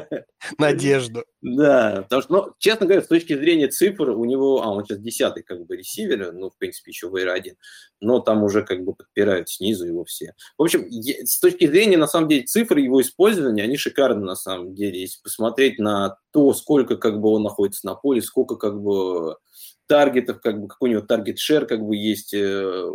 надежду. Да, потому что, ну, честно говоря, с точки зрения цифр, у него, а, он сейчас десятый как бы ресивер, ну, в принципе, еще в R1, но там уже как бы подпирают снизу его все. В общем, с точки зрения, на самом деле, цифр его использования, они шикарны на самом деле. Если посмотреть на то, сколько как бы он находится на поле, сколько как бы таргетов, как бы какой у него таргет-шер как бы есть, э,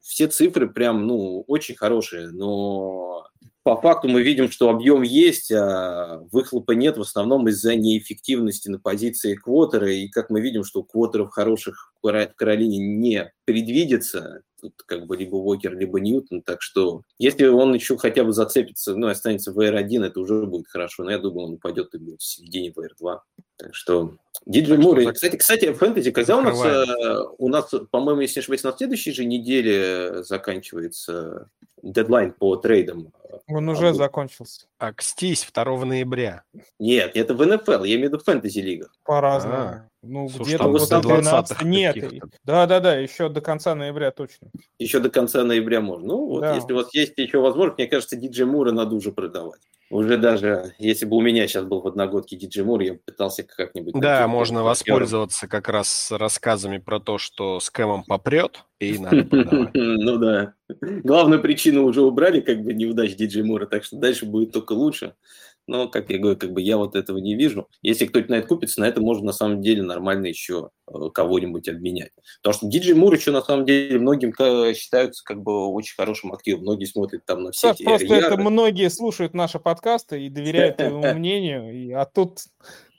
все цифры прям, ну, очень хорошие, но по факту мы видим, что объем есть, а выхлопа нет в основном из-за неэффективности на позиции квотера. И как мы видим, что квотеров хороших в Каролине не предвидится. Тут как бы либо Уокер, либо Ньютон. Так что если он еще хотя бы зацепится, ну, останется в R1, это уже будет хорошо. Но я думаю, он упадет и будет в середине в R2. Так что Диджей Мур. Кстати, кстати, фэнтези, когда у нас, э, у нас, по-моему, если не ошибаюсь, на следующей же неделе заканчивается дедлайн по трейдам. Он уже а закончился. Акстись 2 ноября. Нет, это в НФЛ, я имею в виду в фэнтези-лигах. По-разному. А, ну, где-то после 12 нет. Да-да-да, еще до конца ноября точно. Еще до конца ноября можно. Ну, вот да. если у вас есть еще возможность, мне кажется, диджей Мура надо уже продавать. Уже даже, если бы у меня сейчас был в одногодке диджей Мур, я пытался как-нибудь... Да, можно воспользоваться как раз рассказами про то, что с Кэмом попрет, и надо продавать. Ну да. Главную причину уже убрали, как бы, неудач диджей Мура, так что дальше будет только лучше. Но, как я говорю, как бы я вот этого не вижу. Если кто-то на это купится, на это можно на самом деле нормально еще э, кого-нибудь обменять. Потому что диджей Мур еще на самом деле многим считаются как бы очень хорошим активом. Многие смотрят там на все эти Просто это многие слушают наши подкасты и доверяют твоему мнению, а тут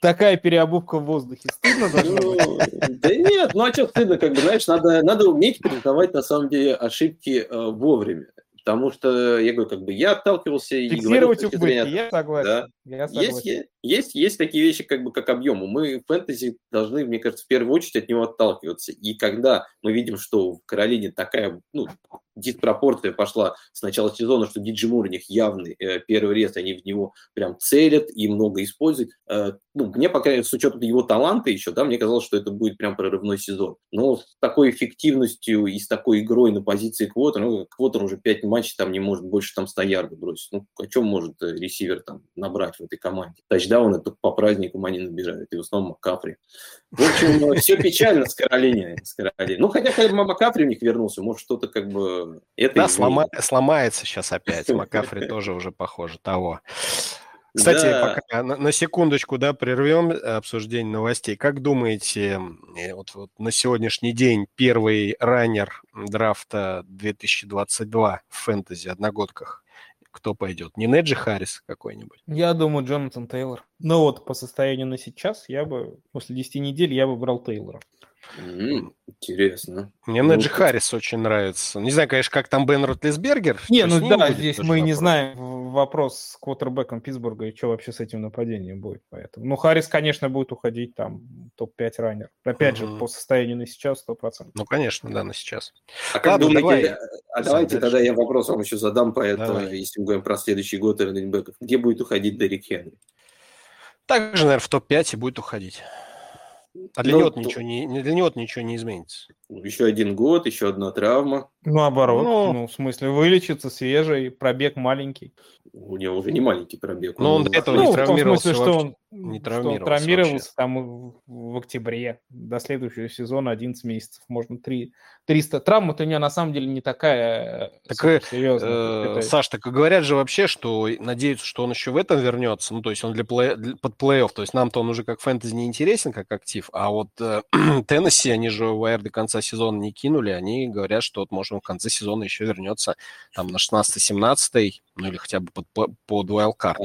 такая переобувка в воздухе. Стыдно должно ну, Да нет, ну а что стыдно, как бы, знаешь, надо, надо уметь признавать на самом деле ошибки э, вовремя. Потому что, я говорю, как бы я отталкивался и говорил... Фиксировать убытки, я согласен. Да. Я согласен. Есть, есть, есть такие вещи, как бы как объему. Мы в фэнтези должны, мне кажется, в первую очередь от него отталкиваться. И когда мы видим, что в Каролине такая ну, диспропорция пошла с начала сезона, что Диджи Мур у них явный э, первый рез, они в него прям целят и много используют. Э, ну, мне, по крайней мере, с учетом его таланта еще, да, мне казалось, что это будет прям прорывной сезон. Но с такой эффективностью и с такой игрой на позиции квотер, ну, квотер уже 5 матчей там не может больше там 100 ярдов бросить. Ну, о чем может э, ресивер там набрать в этой команде? Тачдауны только по праздникам они набирают, и в основном Маккапри. В общем, э, все печально с Каролиной. С Каролиной. Ну, хотя когда Маккапри у них вернулся, может, что-то как бы... Это да, слома... сломается сейчас опять. Маккапри тоже уже похоже того. Кстати, да. пока на, на секундочку, да, прервем обсуждение новостей. Как думаете, э, вот, вот на сегодняшний день первый раннер драфта 2022 в фэнтези одногодках? Кто пойдет? Не Неджи Харрис какой-нибудь? Я думаю, Джонатан Тейлор. Но вот по состоянию на сейчас я бы после 10 недель я бы брал Тейлора. Mm, интересно. Мне ну, Неджи Харрис очень нравится. Не знаю, конечно, как там Бен Ротлисбергер. Не, ну да, здесь мы вопрос. не знаем вопрос с квотербеком Питтсбурга и что вообще с этим нападением будет. Поэтому. Ну, Харрис, конечно, будет уходить там топ-5 раннер. Опять uh-huh. же, по состоянию на сейчас 100%. Ну, конечно, да, на сейчас. А как Ладно, думаете, давай. а давайте тогда я вопрос вам еще задам по этому, давай. если мы говорим про следующий год раннинбеков. Где будет уходить Дерек Хенри? Также, наверное, в топ-5 и будет уходить. А для, ну, него то... ничего не, для него ничего не изменится. Еще один год, еще одна травма. Наоборот, ну, ну в смысле, вылечится свежий, пробег маленький. У него уже не маленький пробег. Но он, он до этого ну, не травмировался. В том смысле, что он не травмировался, что травмировался вообще. там в, в октябре. До следующего сезона 11 месяцев. Можно 3, 300. Травма-то у него на самом деле не такая э, так, э, серьезная. Э, Саш, так говорят же вообще, что надеются, что он еще в этом вернется. Ну, то есть он для, плей, для под плей-офф. То есть нам-то он уже как фэнтези не интересен, как актив. А вот э, Теннесси, они же в до конца сезона не кинули. Они говорят, что вот, может, в конце сезона еще вернется там на 16-17 ну или хотя бы под, по, под wildcard.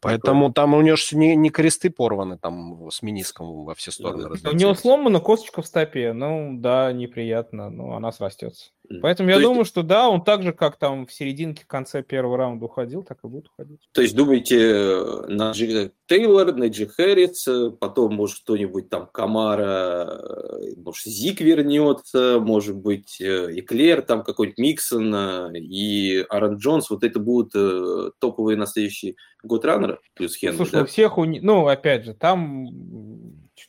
Поэтому там у него же не, не кресты порваны там с миниском во все стороны. У него сломана косточка в стопе, ну да, неприятно, но она срастется. Поэтому я есть... думаю, что да, он так же, как там в серединке, в конце первого раунда уходил, так и будет уходить. То есть думаете, на Джи Тейлор, на Джи Хэррис, потом, может, кто-нибудь там Камара, может, Зик вернется, может быть, Эклер, там какой-нибудь Миксон и Аарон Джонс, вот это будут э, топовые на следующий год раннера плюс Хенри, Слушай, да? у всех, у... ну, опять же, там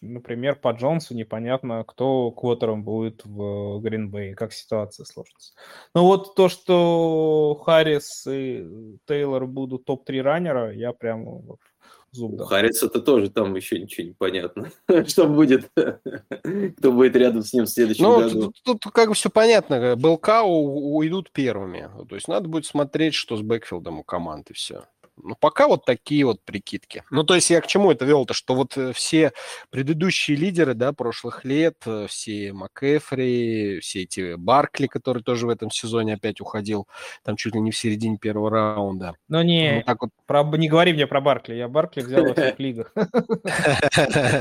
например, по Джонсу непонятно, кто квотером будет в Гринбей, как ситуация сложится. Но вот то, что Харрис и Тейлор будут топ-3 раннера, я прям зуб дам. Харрис это тоже там еще ничего не понятно. Что будет, кто будет рядом с ним в следующем ну, году. Тут, тут как бы все понятно. Белкау уйдут первыми. То есть надо будет смотреть, что с бэкфилдом у команды все. Ну, пока вот такие вот прикидки. Ну, то есть я к чему это вел-то, что вот э, все предыдущие лидеры, да, прошлых лет, э, все МакЭфри, все эти Баркли, который тоже в этом сезоне опять уходил, там чуть ли не в середине первого раунда. Но не, ну, так вот... про, не говори мне про Баркли, я Баркли взял во всех лигах.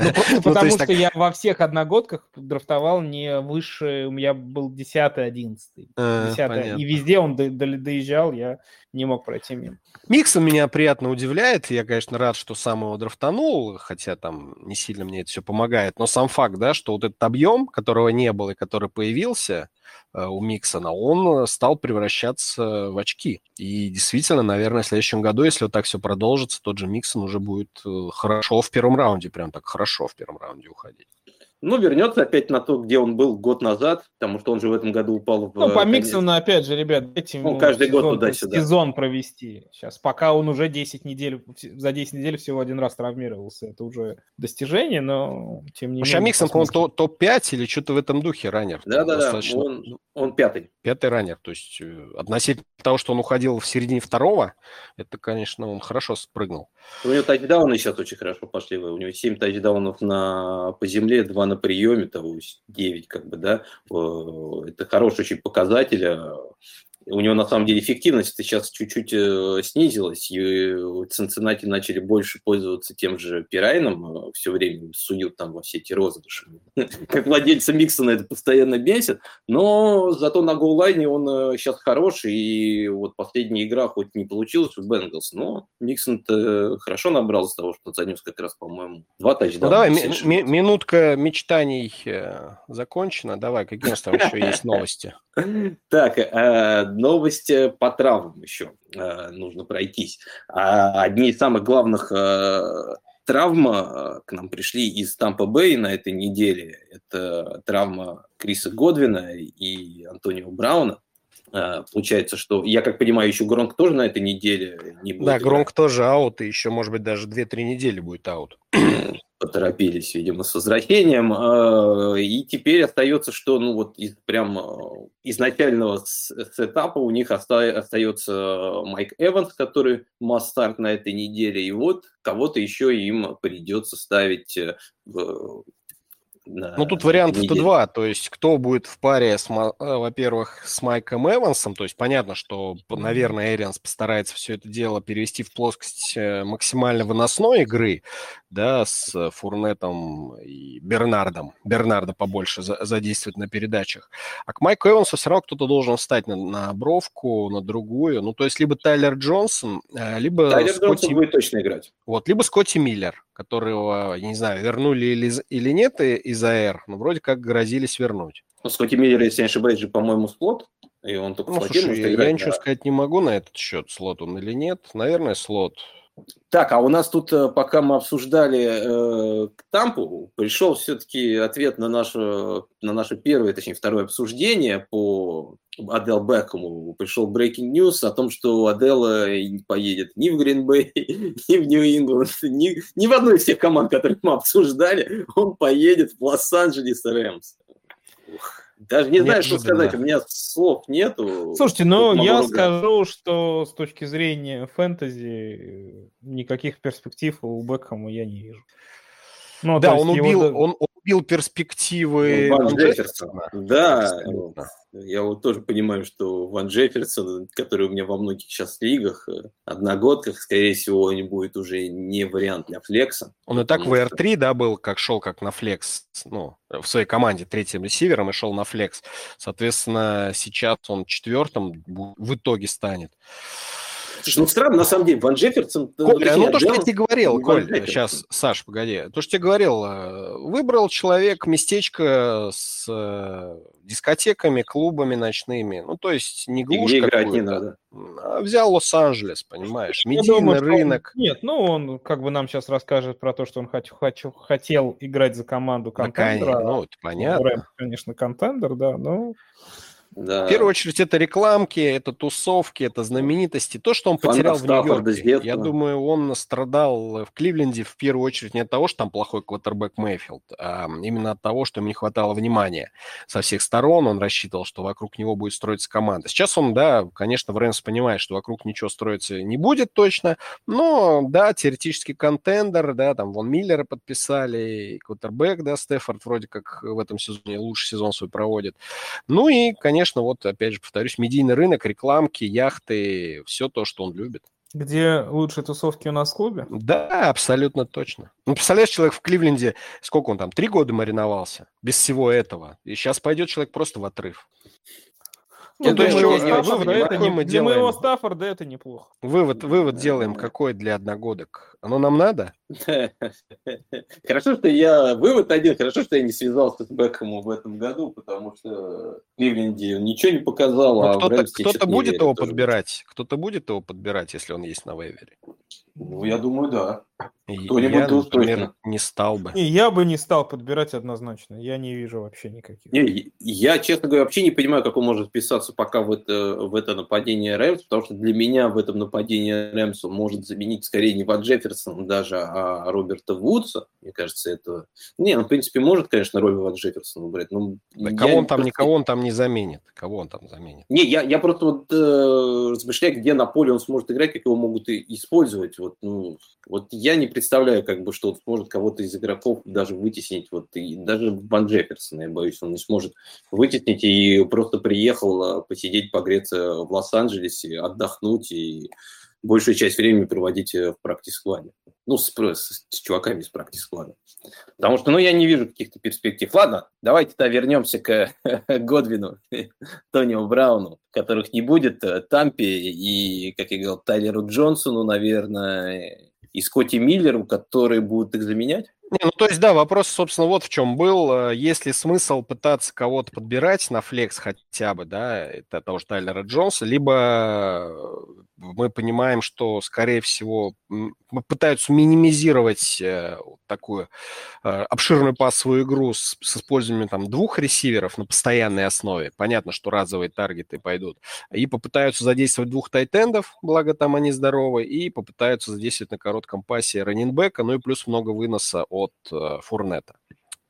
Ну, ну, потому что я во всех одногодках драфтовал не выше, у меня был 10-11. А, и везде он доезжал, я не мог пройти мимо. Миксон меня приятно удивляет. Я, конечно, рад, что сам его драфтанул, хотя там не сильно мне это все помогает. Но сам факт, да, что вот этот объем, которого не было и который появился э, у Миксона, он стал превращаться в очки. И действительно, наверное, в следующем году, если вот так все продолжится, тот же Миксон уже будет э, хорошо в первом раунде, прям так хорошо в первом раунде уходить. Ну, вернется опять на то, где он был год назад, потому что он же в этом году упал в... Ну, по Миксону, опять же, ребят, дайте ему ну, каждый сезон, год туда-сюда. сезон провести. Сейчас, пока он уже 10 недель, за 10 недель всего один раз травмировался. Это уже достижение, но тем не менее... А Миксон, по-моему, топ-5 или что-то в этом духе раннер. Да-да-да, достаточно... он, он пятый. Пятый раннер, то есть э, относительно того, что он уходил в середине второго, это, конечно, он хорошо спрыгнул. У него тачдауны сейчас очень хорошо пошли. У него 7 тачдаунов на, по земле, 2 на приеме, того есть 9, как бы, да. Это хороший очень показатель. У него на самом деле эффективность сейчас чуть-чуть э, снизилась, и Цинциннати начали больше пользоваться тем же Пирайном, э, все время суют там во все эти розыгрыши. Как владельца Миксона это постоянно бесит, но зато на голлайне он сейчас э, хороший, и вот последняя игра хоть не получилась у Бенглс, но Миксон-то хорошо набрал с того, что занес как раз, по-моему, два тачдауна. Ну давай, ми- минутка мечтаний закончена, давай, какие у нас там еще есть новости? Так, новость по травмам еще э, нужно пройтись. А одни из самых главных э, травм э, к нам пришли из Тампа Бэй на этой неделе. Это травма Криса Годвина и Антонио Брауна. Получается, что, я как понимаю, еще Гронк тоже на этой неделе не будет. Да, Гронк тоже аут, и еще, может быть, даже 2-3 недели будет аут поторопились, видимо, с возвращением. А, и теперь остается, что, ну вот, из, прям а, изначального сетапа у них остается Майк Эванс, который масс-старт на этой неделе, и вот кого-то еще им придется ставить э, ну, тут вариантов-то два. То есть, кто будет в паре, с, э, во-первых, с Майком Эвансом. То есть, понятно, что, наверное, Эрианс постарается все это дело перевести в плоскость э, максимально выносной игры, да, с Фурнетом и Бернардом. Бернарда побольше задействовать на передачах. А к Майку Эвансу все равно кто-то должен встать на, на бровку, на другую. Ну, то есть, либо Тайлер Джонсон, э, либо... Тайлер Скотти... Джонсон будет точно играть. Вот, либо Скотти Миллер которого, я не знаю, вернули или, или нет из АР, но вроде как грозились вернуть. Ну, Скотти Миллер, если не ошибаюсь, же, по-моему, слот, и он только ну, слушай, я, я ничего сказать не могу на этот счет, слот он или нет. Наверное, слот. Так, а у нас тут, э, пока мы обсуждали э, Тампу, пришел все-таки ответ на наше, на наше первое, точнее, второе обсуждение по Адел Бекому. Пришел breaking news о том, что Адела поедет ни в Гринбей, ни в Нью-Ингланд, ни, ни в одной из тех команд, которые мы обсуждали. Он поедет в Лос-Анджелес Рэмс. Ух. Даже не знаю, что сказать, у меня слов нету. Слушайте, ну я ругать. скажу, что с точки зрения фэнтези никаких перспектив у Бекхэма я не вижу. Ну, да, он убил, его... он, убил перспективы Ван Джефферсона. Да, Абсолютно. я вот тоже понимаю, что Ван Джефферсон, который у меня во многих сейчас лигах, э, одногодках, скорее всего, он будет уже не вариант для флекса. Он и так в R3, да, был, как шел как на флекс, ну, в своей команде третьим ресивером и шел на флекс. Соответственно, сейчас он четвертым в итоге станет. Слушай, ну странно, на самом деле, Ван Джефферсон... Коль, ну, ну то, что я тебе говорил, Коль, сейчас, Саш, погоди, то, что я тебе говорил, э, выбрал человек местечко с э, дискотеками, клубами ночными, ну, то есть не глушь играть не надо. А взял Лос-Анджелес, понимаешь, медийный думаю, рынок. Он, нет, ну, он как бы нам сейчас расскажет про то, что он хочу, хочу, хотел играть за команду контендера. Да, ну, это понятно. Брэнд, конечно, контендер, да, но... Да. В первую очередь это рекламки, это тусовки, это знаменитости. То, что он потерял в Нью-Йорке. Я думаю, он страдал в Кливленде в первую очередь не от того, что там плохой квотербек Мэйфилд, а именно от того, что ему не хватало внимания со всех сторон. Он рассчитывал, что вокруг него будет строиться команда. Сейчас он, да, конечно, в Рэмс понимает, что вокруг ничего строиться не будет точно, но, да, теоретически контендер, да, там вон Миллера подписали, квотербек, да, Стефорд вроде как в этом сезоне лучший сезон свой проводит. Ну и, конечно, конечно, вот опять же повторюсь, медийный рынок, рекламки, яхты, все то, что он любит. Где лучшие тусовки у нас в клубе? Да, абсолютно точно. Ну, представляешь, человек в Кливленде, сколько он там, три года мариновался без всего этого. И сейчас пойдет человек просто в отрыв. Ну, то есть, моего что, Стаффорда вывод это не- мы для моего делаем? Стаффорда это неплохо. Вывод, вывод делаем какой для одногодок? Оно нам надо? Хорошо, что я... Вывод один. Хорошо, что я не связался с Бекхэмом в этом году, потому что Кливленде ничего не показал, Ну, а кто-то кто-то будет его тоже. подбирать? Кто-то будет его подбирать, если он есть на вейвере? Ну, я думаю, да. Кто-нибудь я, например, точно. не стал бы. И я бы не стал подбирать однозначно. Я не вижу вообще никаких. Не, я, честно говоря, вообще не понимаю, как он может вписаться пока в это, в это нападение Рэмс, потому что для меня в этом нападении Рэмс он может заменить скорее не Ван Джефферсона даже, а Роберта Вудса. Мне кажется, это... Не, ну, в принципе, может, конечно, Робби Ван Джефферсона брать, но... Да кого он там, просто- никого он там не заменит. Кого он там заменит? Не, я, я просто вот э, размышляю, где на поле он сможет играть, как его могут и использовать. Вот, ну, вот я не представляю, как бы, что он сможет кого-то из игроков даже вытеснить. Вот, и даже Ван Джефферсона, я боюсь, он не сможет вытеснить и просто приехал э, посидеть, погреться в Лос-Анджелесе, отдохнуть и большую часть времени проводить э, в практис-складе. Ну, с, с- с чуваками из практис-склада. Потому что, ну, я не вижу каких-то перспектив. Ладно, давайте-то вернемся к Годвину, Тонио Брауну, которых не будет, э, Тампе и, как я говорил, Тайлеру Джонсону, наверное, и Скотти Миллеру, которые будут их заменять. Не, ну, то есть, да, вопрос, собственно, вот в чем был. Э, Есть ли смысл пытаться кого-то подбирать на флекс хотя бы, да, это того же Тайлера Джонса, либо мы понимаем, что, скорее всего, пытаются минимизировать э, такую э, обширную пассовую игру с, с использованием там двух ресиверов на постоянной основе. Понятно, что разовые таргеты пойдут. И попытаются задействовать двух тайтендов, благо там они здоровы, и попытаются задействовать на коротком пасе раненбека, ну и плюс много выноса от э, Фурнета.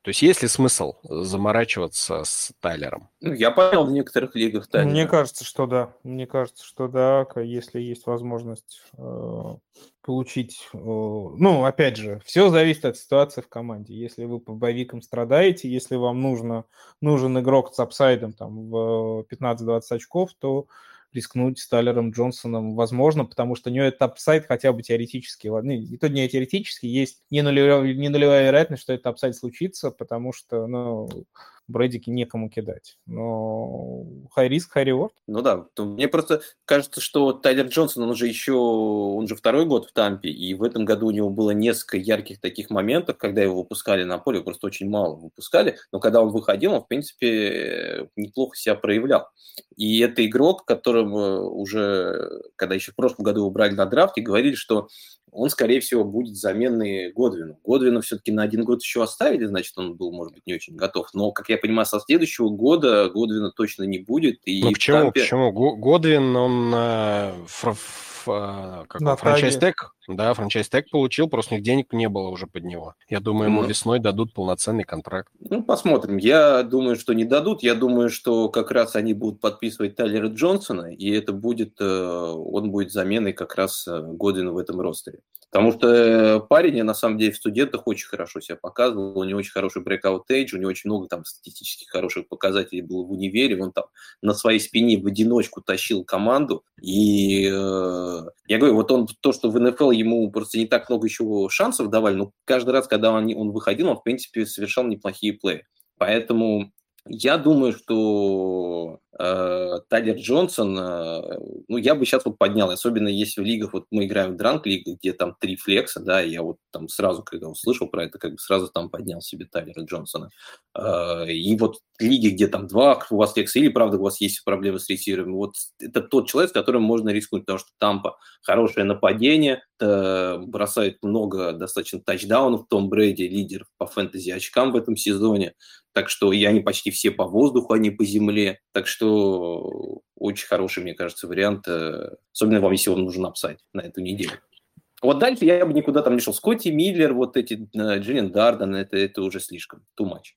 То есть есть ли смысл заморачиваться с Тайлером? Ну, я понял в некоторых лигах Тайлера. Мне кажется, что да. Мне кажется, что да, если есть возможность э, получить... э, ну, опять же, все зависит от ситуации в команде. Если вы по боевикам страдаете, если вам нужно, нужен игрок с upside ом там, в 15-20 очков, то рискнуть с Тайлером Джонсоном возможно, потому что у него этот upside хотя бы теоретически, ладно, и то не теоретически, есть не нулевая, не нулевая вероятность, что этот upside случится, потому что, ну, Брэдики некому кидать. Но high риск, high reward. Ну да, мне просто кажется, что Тайлер Джонсон, он же еще, он же второй год в Тампе, и в этом году у него было несколько ярких таких моментов, когда его выпускали на поле, просто очень мало выпускали, но когда он выходил, он, в принципе, неплохо себя проявлял. И это игрок, которого уже, когда еще в прошлом году его брали на драфте, говорили, что он, скорее всего, будет заменой Годвину. Годвина все-таки на один год еще оставили, значит, он был, может быть, не очень готов. Но, как я понимаю, со следующего года Годвина точно не будет. И Ну почему? Тампе- Почему? Го- Годвин, он э, как он, франчайз тег, да, франчайз тег получил, просто у них денег не было уже под него. Я думаю, ему Ну. весной дадут полноценный контракт. Ну, посмотрим. Я думаю, что не дадут. Я думаю, что как раз они будут подписывать Тайлера Джонсона, и это будет, э, он будет заменой как раз э, Годвину в этом ростере. Потому что э, парень, на самом деле, в студентах очень хорошо себя показывал, у него очень хороший breakout age, у него очень много там статистически хороших показателей было в универе, он там на своей спине в одиночку тащил команду, и э, я говорю, вот он, то, что в НФЛ ему просто не так много еще шансов давали, но каждый раз, когда он, он выходил, он, в принципе, совершал неплохие плей. Поэтому я думаю, что э, Тайлер Джонсон, э, ну, я бы сейчас вот поднял, особенно если в лигах, вот мы играем в дранк лигах, где там три флекса, да, я вот там сразу, когда услышал про это, как бы сразу там поднял себе Тайлера Джонсона. Э, и вот лиги, где там два у вас флекса, или, правда, у вас есть проблемы с ресиверами, вот это тот человек, с которым можно рискнуть, потому что Тампа хорошее нападение, э, бросает много достаточно тачдаунов, Том Брэди лидер по фэнтези очкам в этом сезоне, так что и они почти все по воздуху, а не по земле. Так что очень хороший, мне кажется, вариант, э, особенно вам, если вам нужен upside на эту неделю. Вот дальше я бы никуда там не шел. Скотти Миллер, вот эти, э, Джейлен Дарден, это, это уже слишком, too much.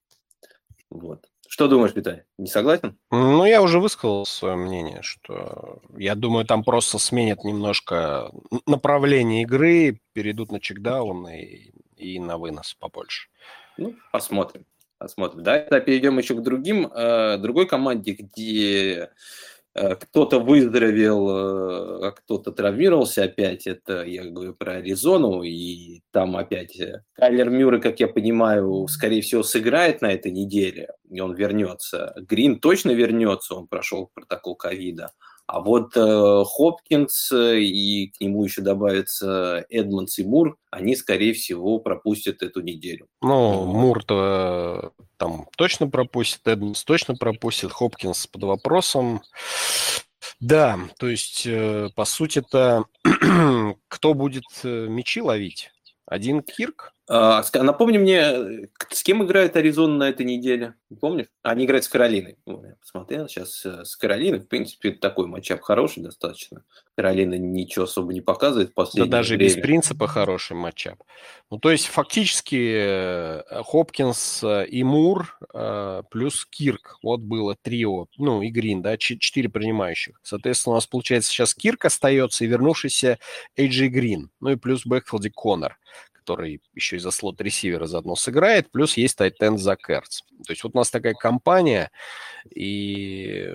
Вот. Что думаешь, Виталий? Не согласен? Ну, я уже высказал свое мнение, что я думаю, там просто сменят немножко направление игры, перейдут на чекдаун и, и на вынос побольше. Ну, посмотрим. Посмотрим. Да, тогда перейдем еще к другим, э, другой команде, где э, кто-то выздоровел, а кто-то травмировался опять. Это я говорю про Аризону, и там опять Кайлер Мюррей, как я понимаю, скорее всего, сыграет на этой неделе, и он вернется. Грин точно вернется, он прошел протокол ковида. А вот э, Хопкинс э, и к нему еще добавится Эдмонс и Мур, они, скорее всего, пропустят эту неделю. Ну, Мур-то э, там точно пропустит, Эдмонс точно пропустит, Хопкинс под вопросом. Да, то есть, э, по сути-то, кто будет э, мячи ловить? Один Кирк? А, напомни мне, с кем играет Аризона на этой неделе? Помнишь? Они играют с Каролиной. Я посмотрел сейчас э, с Каролиной. В принципе, такой матчап хороший достаточно. Каролина ничего особо не показывает последнее Да даже время. без принципа хороший матчап. Ну, то есть, фактически, э, Хопкинс э, и Мур плюс Кирк. Вот было трио, ну, и Грин, да, четыре принимающих. Соответственно, у нас, получается, сейчас Кирк остается и вернувшийся Эй Джей Грин. Ну, и плюс Бэкфилд Коннор который еще и за слот ресивера заодно сыграет, плюс есть tight end Зак Эртц. То есть вот у нас такая компания, и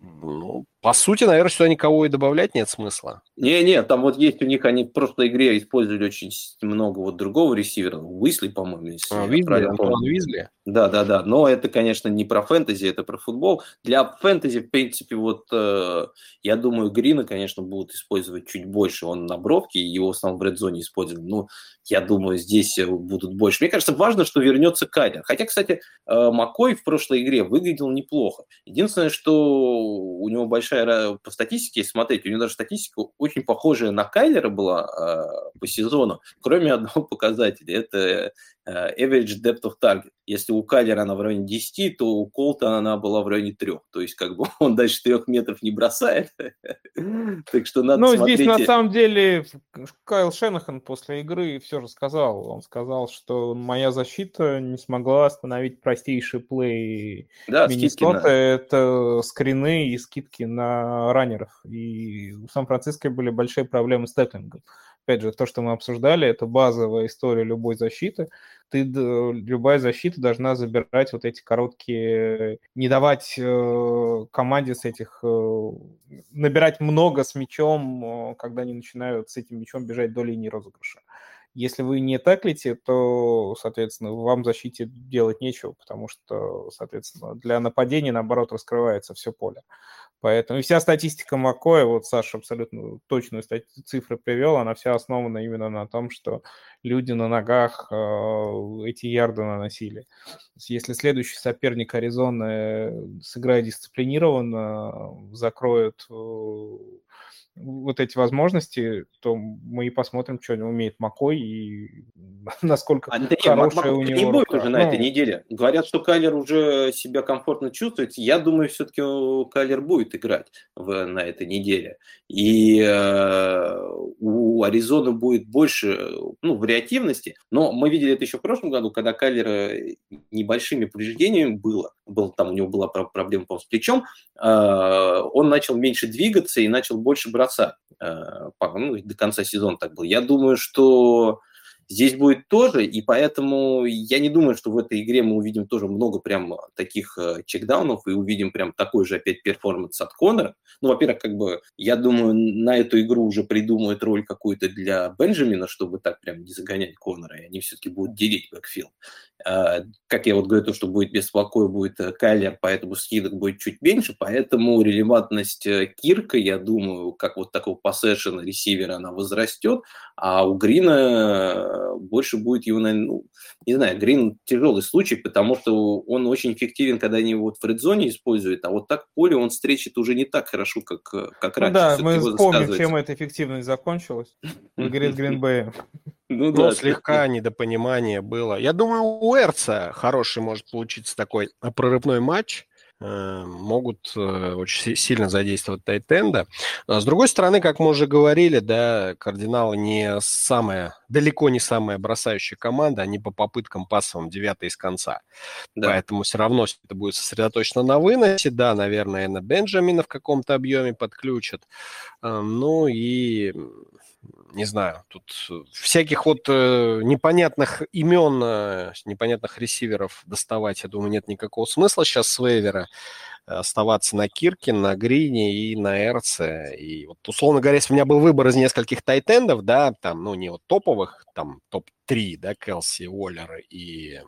ну, по сути, наверное, сюда никого и добавлять нет смысла. Не-не, там вот есть у них, они в прошлой игре использовали очень много вот другого ресивера, Уэсли, по-моему, если а, Уэсли, Антуан Уэсли. Да-да-да, но это, конечно, не про фэнтези, это про футбол. Для фэнтези, в принципе, вот э, я думаю, Грина, конечно, будут использовать чуть больше. Он на бровке, его в основном в редзоне использовали. Ну, я думаю, здесь будут больше. Мне кажется, важно, что вернется Кайдер. Хотя, кстати, э, Макой в прошлой игре выглядел неплохо. Единственное, что у него большая по статистике, если смотреть, у него даже статистика очень похожая на Кайлера была э, по сезону, кроме одного показателя. Это Э, average depth of target. Если у Каллера она в районе 10, то у Колта она была в районе 3. То есть как бы он дальше 3 метров не бросает. так что надо Ну, здесь на самом деле Кайл Шенахан после игры все же сказал. Он сказал, что моя защита не смогла остановить простейший плей да, Миннесота. Это скрины и скидки на раннеров. И у Сан-Франциско были большие проблемы с теклингом опять же, то, что мы обсуждали, это базовая история любой защиты. Ты, любая защита должна забирать вот эти короткие, не давать э, команде с этих, э, набирать много с мячом, э, когда они начинают с этим мячом бежать до линии розыгрыша. Если вы не таклите, то, соответственно, вам в защите делать нечего, потому что, соответственно, для нападения, наоборот, раскрывается все поле. Поэтому и вся статистика Макоя, вот Саша абсолютно точную стати- цифры привел, она вся основана именно на том, что люди на ногах э, эти ярды наносили. Если следующий соперник Аризоны сыграет дисциплинированно, закроет э, вот эти возможности, то мы и посмотрим, что умеет Макой и насколько а, да хорошая у него не будет рука. уже на ну, этой неделе. Говорят, что Кайлер уже себя комфортно чувствует. Я думаю, все-таки Кайлер будет играть в, на этой неделе. И э, у Аризоны будет больше ну, вариативности. Но мы видели это еще в прошлом году, когда Кайлер небольшими повреждениями было. Был, там у него была проблема с плечом. Э, он начал меньше двигаться и начал больше бросать. Э, ну, до конца сезона так было. Я думаю, что Здесь будет тоже, и поэтому я не думаю, что в этой игре мы увидим тоже много прям таких э, checkdown ов и увидим прям такой же опять перформанс от Конора. Ну, во-первых, как бы, я думаю, на эту игру уже придумают роль какую-то для Бенджамина, чтобы так прям не загонять Конора, и они все-таки будут делить бэкфилд. А, как я вот говорю, то, что будет без покоя, будет э, Кайлер, поэтому скидок будет чуть меньше, поэтому релевантность э, Кирка, я думаю, как вот такого поссешена ресивера, она возрастет, а у Грина больше будет его, наверное, ну, не знаю, Грин тяжелый случай, потому что он очень эффективен, когда они его вот в редзоне используют, а вот так в поле он встречит уже не так хорошо, как, как раньше. да, мы вспомним, чем эта эффективность закончилась в игре с Гринбеем. Ну, да, слегка недопонимание было. Я думаю, у Эрца хороший может получиться такой прорывной матч. Э, могут э, очень сильно задействовать тайтенда. С другой стороны, как мы уже говорили, да, кардиналы не самая, далеко не самая бросающая команда, они по попыткам пассовым девятый из конца. Да. Поэтому все равно это будет сосредоточено на выносе. Да, наверное, на Бенджамина в каком-то объеме подключат. Э, ну и не знаю, тут всяких вот э, непонятных имен, э, непонятных ресиверов доставать, я думаю, нет никакого смысла сейчас с вейвера. Оставаться на Кирке, на Грине и на Эрце. И вот, условно говоря, если у меня был выбор из нескольких тайтендов, да, там, ну, не вот топовых, там, топ-3, да, Келси, Уоллер и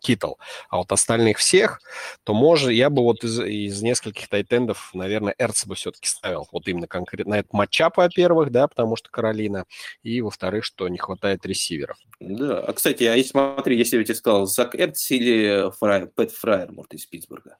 Китл, а вот остальных всех, то может, я бы вот из, из нескольких тайтендов, наверное, Эрца бы все-таки ставил. Вот именно конкретно на этот матчап, во-первых, да, потому что Каролина, и, во-вторых, что не хватает ресиверов. Да, а, кстати, а если, смотри, если я тебе сказал, Зак Эрц или Фрай, Пэт Фрайер, может, из Питтсбурга?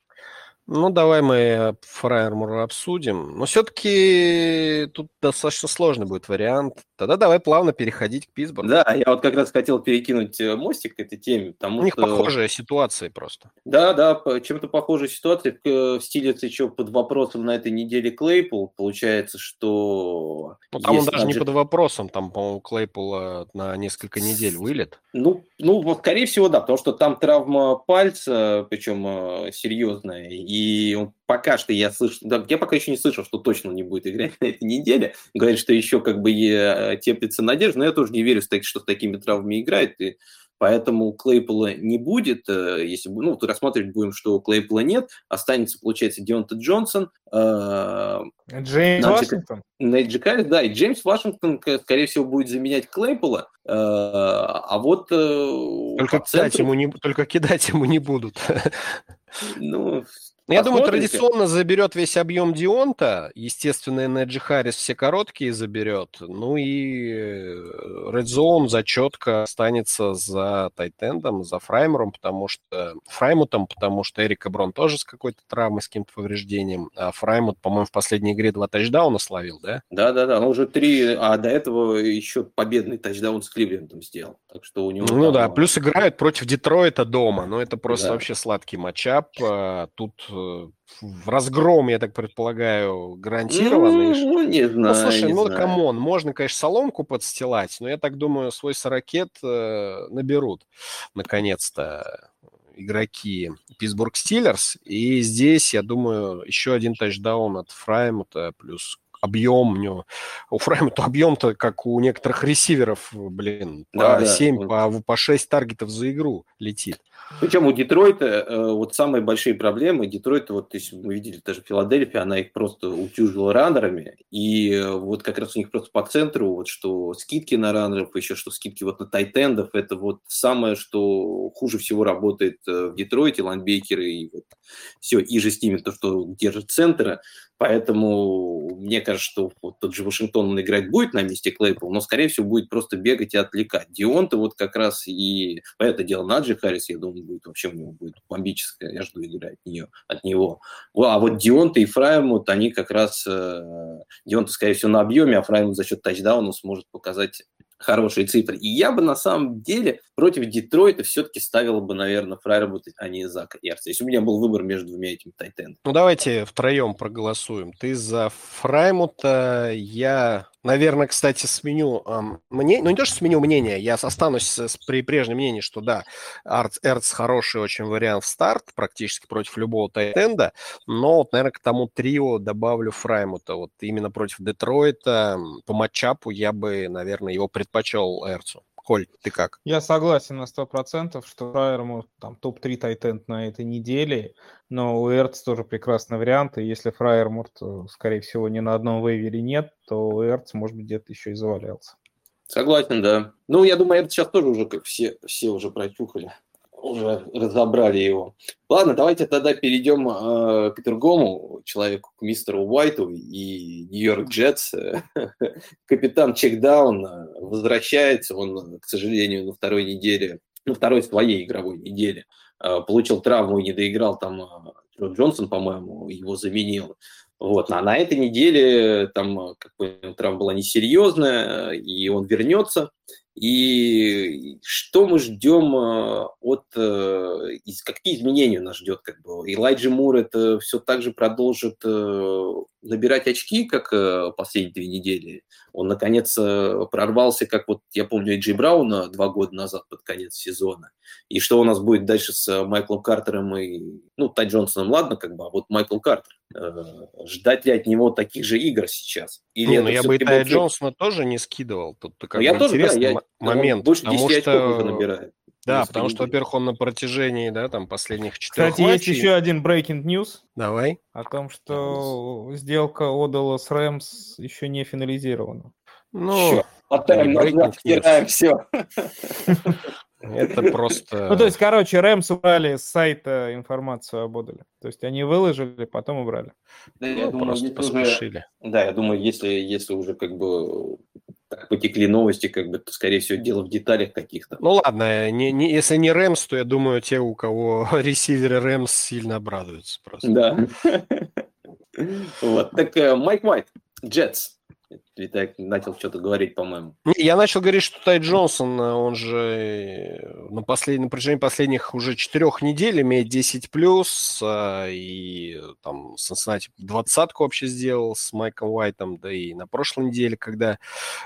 Ну, давай мы Фрайермура обсудим. Но все-таки тут достаточно сложный будет вариант. Тогда давай плавно переходить к Питтсбургу. Да, я вот как раз хотел перекинуть э, мостик к этой теме. Потому У них что... похожая ситуация просто. Да, да, чем-то похожая ситуация. В стиле еще под вопросом на этой неделе Клейпул. Получается, что... Ну, там он даже не под вопросом. Там, по-моему, Клейпул на несколько недель вылет. Ну, ну, скорее всего, да, потому что там травма пальца, причем э, серьезная, и он пока что я слышу, да, я пока еще не слышал, что точно не будет играть на этой неделе. Говорит, что еще как бы э, теплится надежда, но я тоже не верю, что с такими травмами играет. И Поэтому Клейпола не будет. Э, если ну, рассматривать будем, что Клейпола нет, останется, получается, Дионта Джонсон. Э, Джеймс Вашингтон. Каррис, да, и Джеймс Вашингтон, скорее всего, будет заменять Клейпола. Э, а вот... Только, центру... кидать ему не, только кидать ему не будут. Ну, ну, я думаю, традиционно заберет весь объем Дионта. Естественно, Неджи Харрис все короткие заберет. Ну и Red Zone зачетка останется за Тайтендом, за Фраймером, потому что Фраймутом, потому что Эрика Брон тоже с какой-то травмой, с каким-то повреждением. А Фраймут, по-моему, в последней игре два тачдауна словил, да? Да-да-да, он уже три, а до этого еще победный тачдаун с Кливлендом сделал. Так что у него... Ну там... да, плюс играют против Детройта дома. Ну это просто да. вообще сладкий matchup. А тут Э, в разгром, я так предполагаю, гарантированный. Ну, не знаю. Ну, слушай, ну, знаю. come on, можно, конечно, соломку подстилать, но я так думаю, свой сорокет э, наберут, наконец-то, игроки Питтсбург Стиллерс. И здесь, я думаю, еще один тачдаун от Фраймута, плюс объем у него. У Фраймута объем-то, как у некоторых ресиверов, блин, по да, 7, да. по, по 6 таргетов за игру летит. Причем у Детройта э, вот самые большие проблемы. Детройт, вот если мы видели даже Филадельфия, она их просто утюжила раннерами. И э, вот как раз у них просто по центру, вот что скидки на раннеров, еще что скидки вот на тайтендов, это вот самое, что хуже всего работает э, в Детройте, лайнбекеры и вот все, и же с ними то, что держит центра. Поэтому мне кажется, что вот тот же Вашингтон он играть будет на месте Клейпл, но, скорее всего, будет просто бегать и отвлекать. Дионта вот как раз и... Это дело Наджи Харрис, я думаю, будет вообще у него будет бомбическая. Я жду игры от, нее, от него. А вот Дионта и Фраймут, они как раз... Э, Дионта, скорее всего, на объеме, а Фраймут за счет тачдауна сможет показать хорошие цифры. И я бы на самом деле против Детройта все-таки ставил бы, наверное, Фрайербута, а не Зака Эрца. Если у меня был выбор между двумя этими тайтендами. Ну, давайте втроем проголосуем. Ты за Фраймута, я Наверное, кстати, сменю эм, мнение, ну не то, что сменю мнение, я останусь с, при прежнем мнении, что да, Арц, Эрц хороший очень вариант в старт, практически против любого тайтенда, но вот, наверное, к тому трио добавлю Фраймута. Вот именно против Детройта по матчапу я бы, наверное, его предпочел Эрцу. Коль, ты как? Я согласен на 100%, что Фрайерму там топ-3 тайтенд на этой неделе, но у Эрц тоже прекрасный вариант, и если Фрайермурт, скорее всего, ни на одном вейвере нет, то у Эрц, может быть, где-то еще и завалялся. Согласен, да. Ну, я думаю, Эрц сейчас тоже уже, как все, все уже прочухали уже разобрали его. Ладно, давайте тогда перейдем э, к другому человеку, к мистеру Уайту и Нью-Йорк Джетс. Капитан Чекдаун э, возвращается, он, к сожалению, на второй неделе, на второй своей игровой неделе э, получил травму и не доиграл там э, Джонсон, по-моему, его заменил. Вот, а на этой неделе там как бы, травма была несерьезная, и он вернется. И что мы ждем э, от... Э, какие изменения нас ждет? Как бы? Элайджи Мур это все так же продолжит э, набирать очки, как последние две недели. Он, наконец, прорвался, как вот, я помню, Эйджи Брауна два года назад под конец сезона. И что у нас будет дальше с Майклом Картером и... Ну, Тай Джонсоном, ладно, как бы, а вот Майкл Картер. Ждать ли от него таких же игр сейчас? Или ну я бы и Тай Джонсона тоже не скидывал. Тут как ну, я тоже, да, я, момент. больше 10 что... очков набирает. Да, потому что, во-первых, он на протяжении, да, там, последних четырех Кстати, матчей... есть еще один breaking news. Давай. О том, что сделка Одала с Рэмс еще не финализирована. Ну, назад, стираем все. Это просто... Ну, то есть, короче, Рэмс убрали с сайта информацию об Одале. То есть они выложили, потом убрали. Да, я ну, думаю, просто поспешили. Уже... Да, я думаю, если, если уже как бы так потекли новости, как бы, скорее всего, дело в деталях каких-то. Ну ладно, не, не, если не Рэмс, то я думаю, те, у кого ресиверы Рэмс, сильно обрадуются просто. Да. Вот, так э, Майк Уайт, Джетс. Ты начал что-то говорить, по-моему. Я начал говорить, что Тай Джонсон, э, он же э, на, послед... на протяжении последних уже четырех недель имеет 10 плюс, э, и там Cincinnati двадцатку вообще сделал с Майком Уайтом, да и на прошлой неделе, когда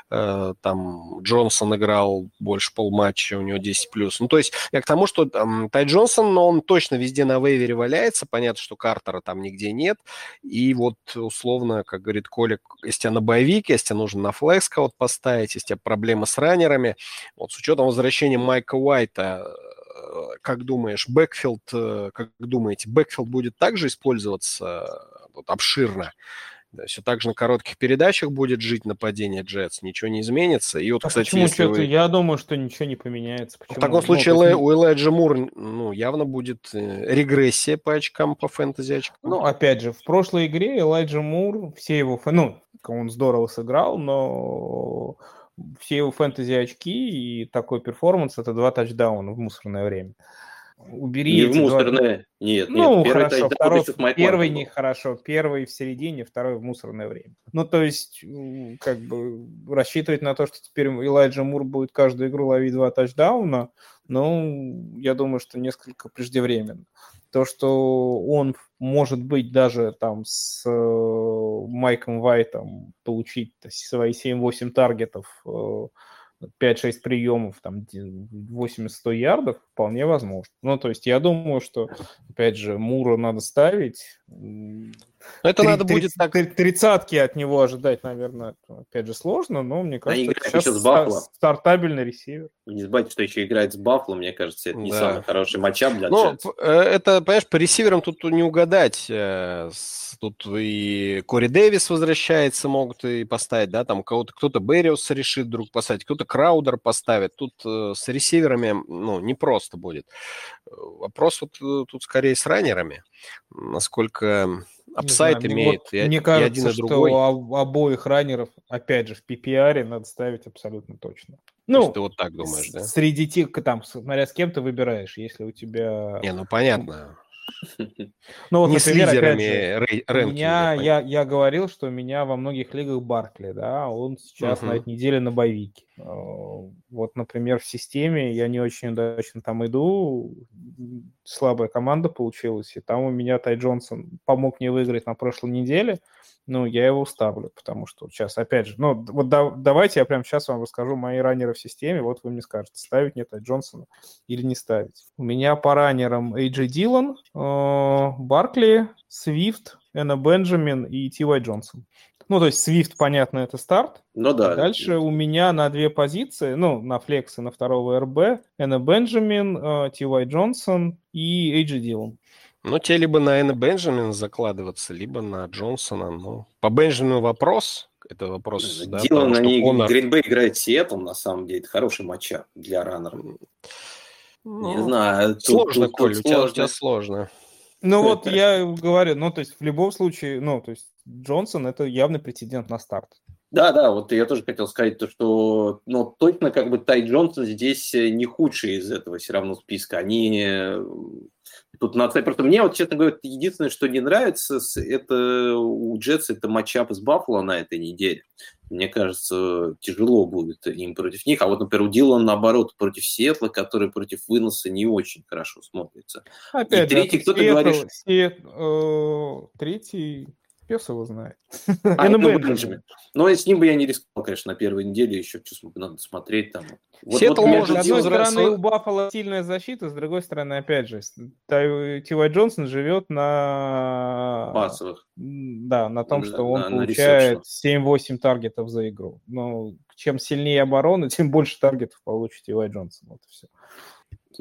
там Джонсон играл больше полматча, у него 10 плюс. Ну, то есть я к тому, что там, Тай Джонсон, но он точно везде на вейвере валяется, понятно, что Картера там нигде нет, и вот условно, как говорит Колик, если тебя на боевике, если нужно на flex кого-то поставить, если у тебя проблемы с раннерами. Вот с учетом возвращения Майка Уайта, э, как думаешь, backfield, э, как думаете, backfield будет также использоваться э, вот, обширно? Да, все так же на коротких передачах будет жить нападение Джетс, ничего не изменится. И вот, а кстати, почему если вы... Я думаю, что ничего не поменяется. Почему? В таком случае ну, у Элайджа Мур ну, явно будет регрессия по очкам, по фэнтези очкам. Ну, опять же, в прошлой игре Элайджа Мур, все его, ну, он здорово сыграл, но все его фэнтези очки и такой перформанс это два тачдауна в мусорное время. Убери не в мусорное, два... нет, ну, нет. Первый хорошо, второй, первый не хорошо, первый в середине, второй в мусорное время. Ну, то есть, как бы рассчитывать на то, что теперь Элайджа Мур будет каждую игру ловить два тачдауна, ну, я думаю, что несколько преждевременно то, что он может быть даже там с э, Майком Вайтом получить свои 7-8 таргетов, э, 5-6 приемов, там 80-100 ярдов, вполне возможно. Ну, то есть я думаю, что, опять же, Мура надо ставить. Это 30, надо будет так... Тридцатки от него ожидать, наверное, опять же, сложно, но мне кажется, сейчас с Баффало. стартабельный ресивер. Не забывайте, что еще играет с Баффало, мне кажется, это не да. самый хороший matchup для Ну, э, это, понимаешь, по ресиверам тут не угадать. Э, тут и Кори Дэвис возвращается, могут и поставить, да, там кого-то, кто-то Берриос решит вдруг поставить, кто-то Краудер поставит. Тут э, с ресиверами, ну, непросто будет. Вопрос вот тут скорее с раннерами, насколько upside имеет вот и, мне кажется, и один что у обоих раннеров, опять же, в PPR надо ставить абсолютно точно. Ну, ты вот так думаешь, да? Среди тех, там, смотря с кем ты выбираешь, если у тебя... Не, ну понятно. Ну, вот, не например, с лидерами же, рэнкинга. Меня, я, я говорил, что у меня во многих лигах Баркли, да, он сейчас uh-huh. на этой неделе на боевике. Э, вот, например, в системе я не очень удачно там иду, слабая команда получилась, и там у меня Тай Джонсон помог мне выиграть на прошлой неделе, ну, я его ставлю, потому что сейчас, опять же, ну, вот да, давайте я прямо сейчас вам расскажу мои раннеры в системе, вот вы мне скажете, ставить мне Тай Джонсона или не ставить. У меня по раннерам Эйджи Дилан, э, Баркли, Свифт, Энна Бенджамин и Ти Уай Джонсон. Ну, то есть Swift, понятно, это старт. Ну да. Дальше у меня на две позиции, ну, на флекс и на второго РБ, Энна Бенджамин, Ти Уай Джонсон и Эйджи Дилан. Ну, те либо на Энна Бенджамина закладываться, либо на Джонсона. Ну, по Бенджамину вопрос. Это вопрос, да, Дилан, они, Конор... Гринбей играет Сиэтл, на самом деле. Это хороший матчап для раннера. Ну, Не знаю. Сложно, тут, Коль, тут у, тебя, сложно. у тебя сложно. Ну вот я говорю, ну то есть в любом случае, ну то есть Джонсон это явный претендент на старт. Да, да, вот я тоже хотел сказать то, что, ну, точно как бы Тай Джонсон здесь не худший из этого все равно списка. Они тут надо сказать, просто мне вот, честно говоря, единственное, что не нравится, это у Джетс это матчап с Баффало на этой неделе. Мне кажется, тяжело будет им против них. А вот, например, у Дилана, наоборот, против Сиэтла, который против выноса не очень хорошо смотрится. Опять И третий, кто-то говорит... Сиэт, э, третий пес его знает. А, ну, Бенджамин. Но с ним бы я не рисковал, конечно, на первой неделе еще надо смотреть там. Вот, вот, может с одной стороны, у Баффала сильная защита, с другой стороны, опять же, Тивай Джонсон живет на... Массовых. Да, на том, что он на, получает 7-8 таргетов за игру. Но чем сильнее оборона, тем больше таргетов получит Тивай Джонсон. Вот и все.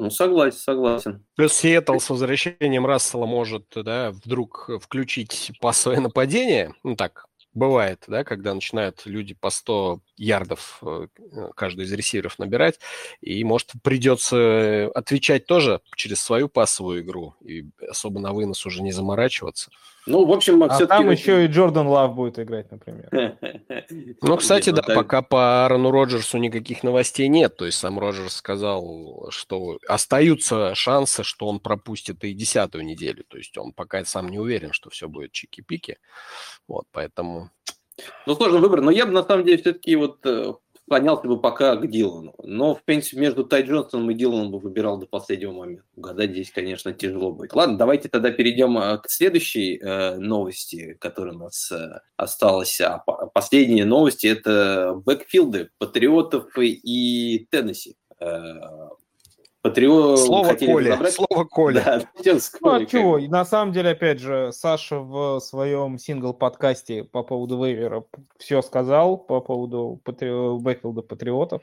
Ну, согласен, согласен. Плюс Сиэтл с возвращением Рассела может да, вдруг включить пассовое нападение. Ну так, бывает, да, когда начинают люди по 100 ярдов э, каждый из ресиверов набирать, и, может, придется отвечать тоже через свою пассовую игру, и особо на вынос уже не заморачиваться. Ну, в общем, а там еще и Джордан Лав будет играть, например. Ну, кстати, да, пока по Аарону Роджерсу никаких новостей нет. То есть сам Роджерс сказал, что остаются шансы, что он пропустит и десятую неделю. То есть он пока сам не уверен, что все будет чики-пики. Вот, поэтому... Ну, сложный выбор. Но я бы, на самом деле, все-таки вот э, склонялся бы пока к Дилану. Но, в принципе, между Тай Джонсоном и Диланом бы выбирал до последнего момента. Угадать здесь, конечно, тяжело будет. Ладно, давайте тогда перейдем э, к следующей э, новости, которая у нас э, осталась. А последние новости – это бэкфилды Патриотов и Теннесси. Э, Патриот слово Коля, разобрать. слово Коля. Да, ну, а чего? На самом деле, опять же, Саша в своем сингл-подкасте по поводу вейвера все сказал по поводу патри... бэкфилда патриотов.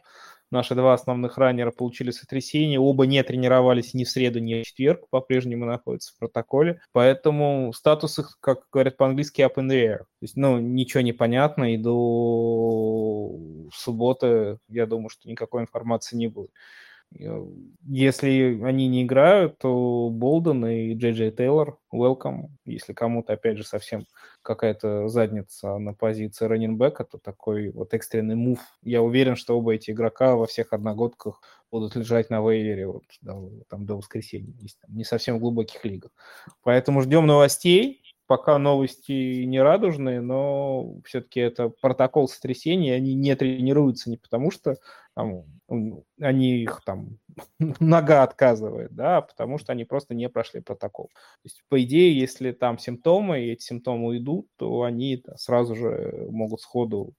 Наши два основных раннера получили сотрясение, оба не тренировались ни в среду, ни в четверг, по-прежнему находятся в протоколе, поэтому статус их, как говорят по-английски, up in the air. То есть, ну, ничего не понятно, и до субботы, я думаю, что никакой информации не будет. Если они не играют, то Болден и Джей Джей Тейлор welcome. Если кому-то, опять же, совсем какая-то задница на позиции раннинбека, то такой вот экстренный мув. Я уверен, что оба эти игрока во всех одногодках будут лежать на вейвере вот, до, там, до воскресенья, не совсем в глубоких лигах. Поэтому ждем новостей пока новости не радужные, но все-таки это протокол сотрясения, они не тренируются не потому, что там, они их там нога отказывает, да, а потому что они просто не прошли протокол. То есть, по идее, если там симптомы, и эти симптомы уйдут, то они сразу же могут сходу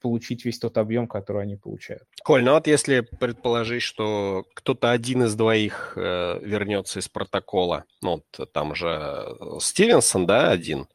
получить весь тот объем, который они получают. Коль, ну вот если предположить, что кто-то один из двоих э, вернется из протокола, ну вот там же э, Стивенсон, да, один,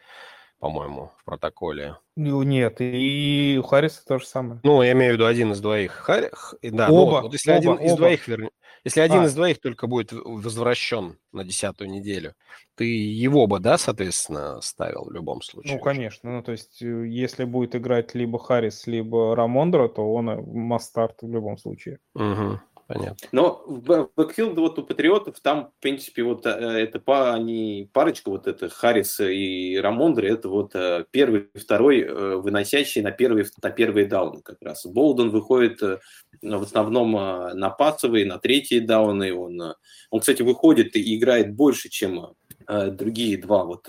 по-моему, в протоколе. Ну, нет, и у Харриса то же самое. Ну, я имею в виду один из двоих. Харри... Да, оба, ну, вот если оба, один оба. из двоих вернется. Если один а. из двоих только будет возвращен на десятую неделю, ты его бы, да, соответственно, ставил в любом случае? Ну, конечно. Ну, то есть, э, если будет играть либо Харрис, либо Рамондре, то он must-start в любом случае. Угу. Понятно. Но backfield вот у Патриотов там, в принципе, вот э, это па, они, парочка, вот это Харрис и Рамондре, это вот э, первый, второй выносящий на первый, на первый даун как раз. Болден выходит в основном на пасовые, на третьи дауны. Он, он, кстати, выходит и играет больше, чем другие два вот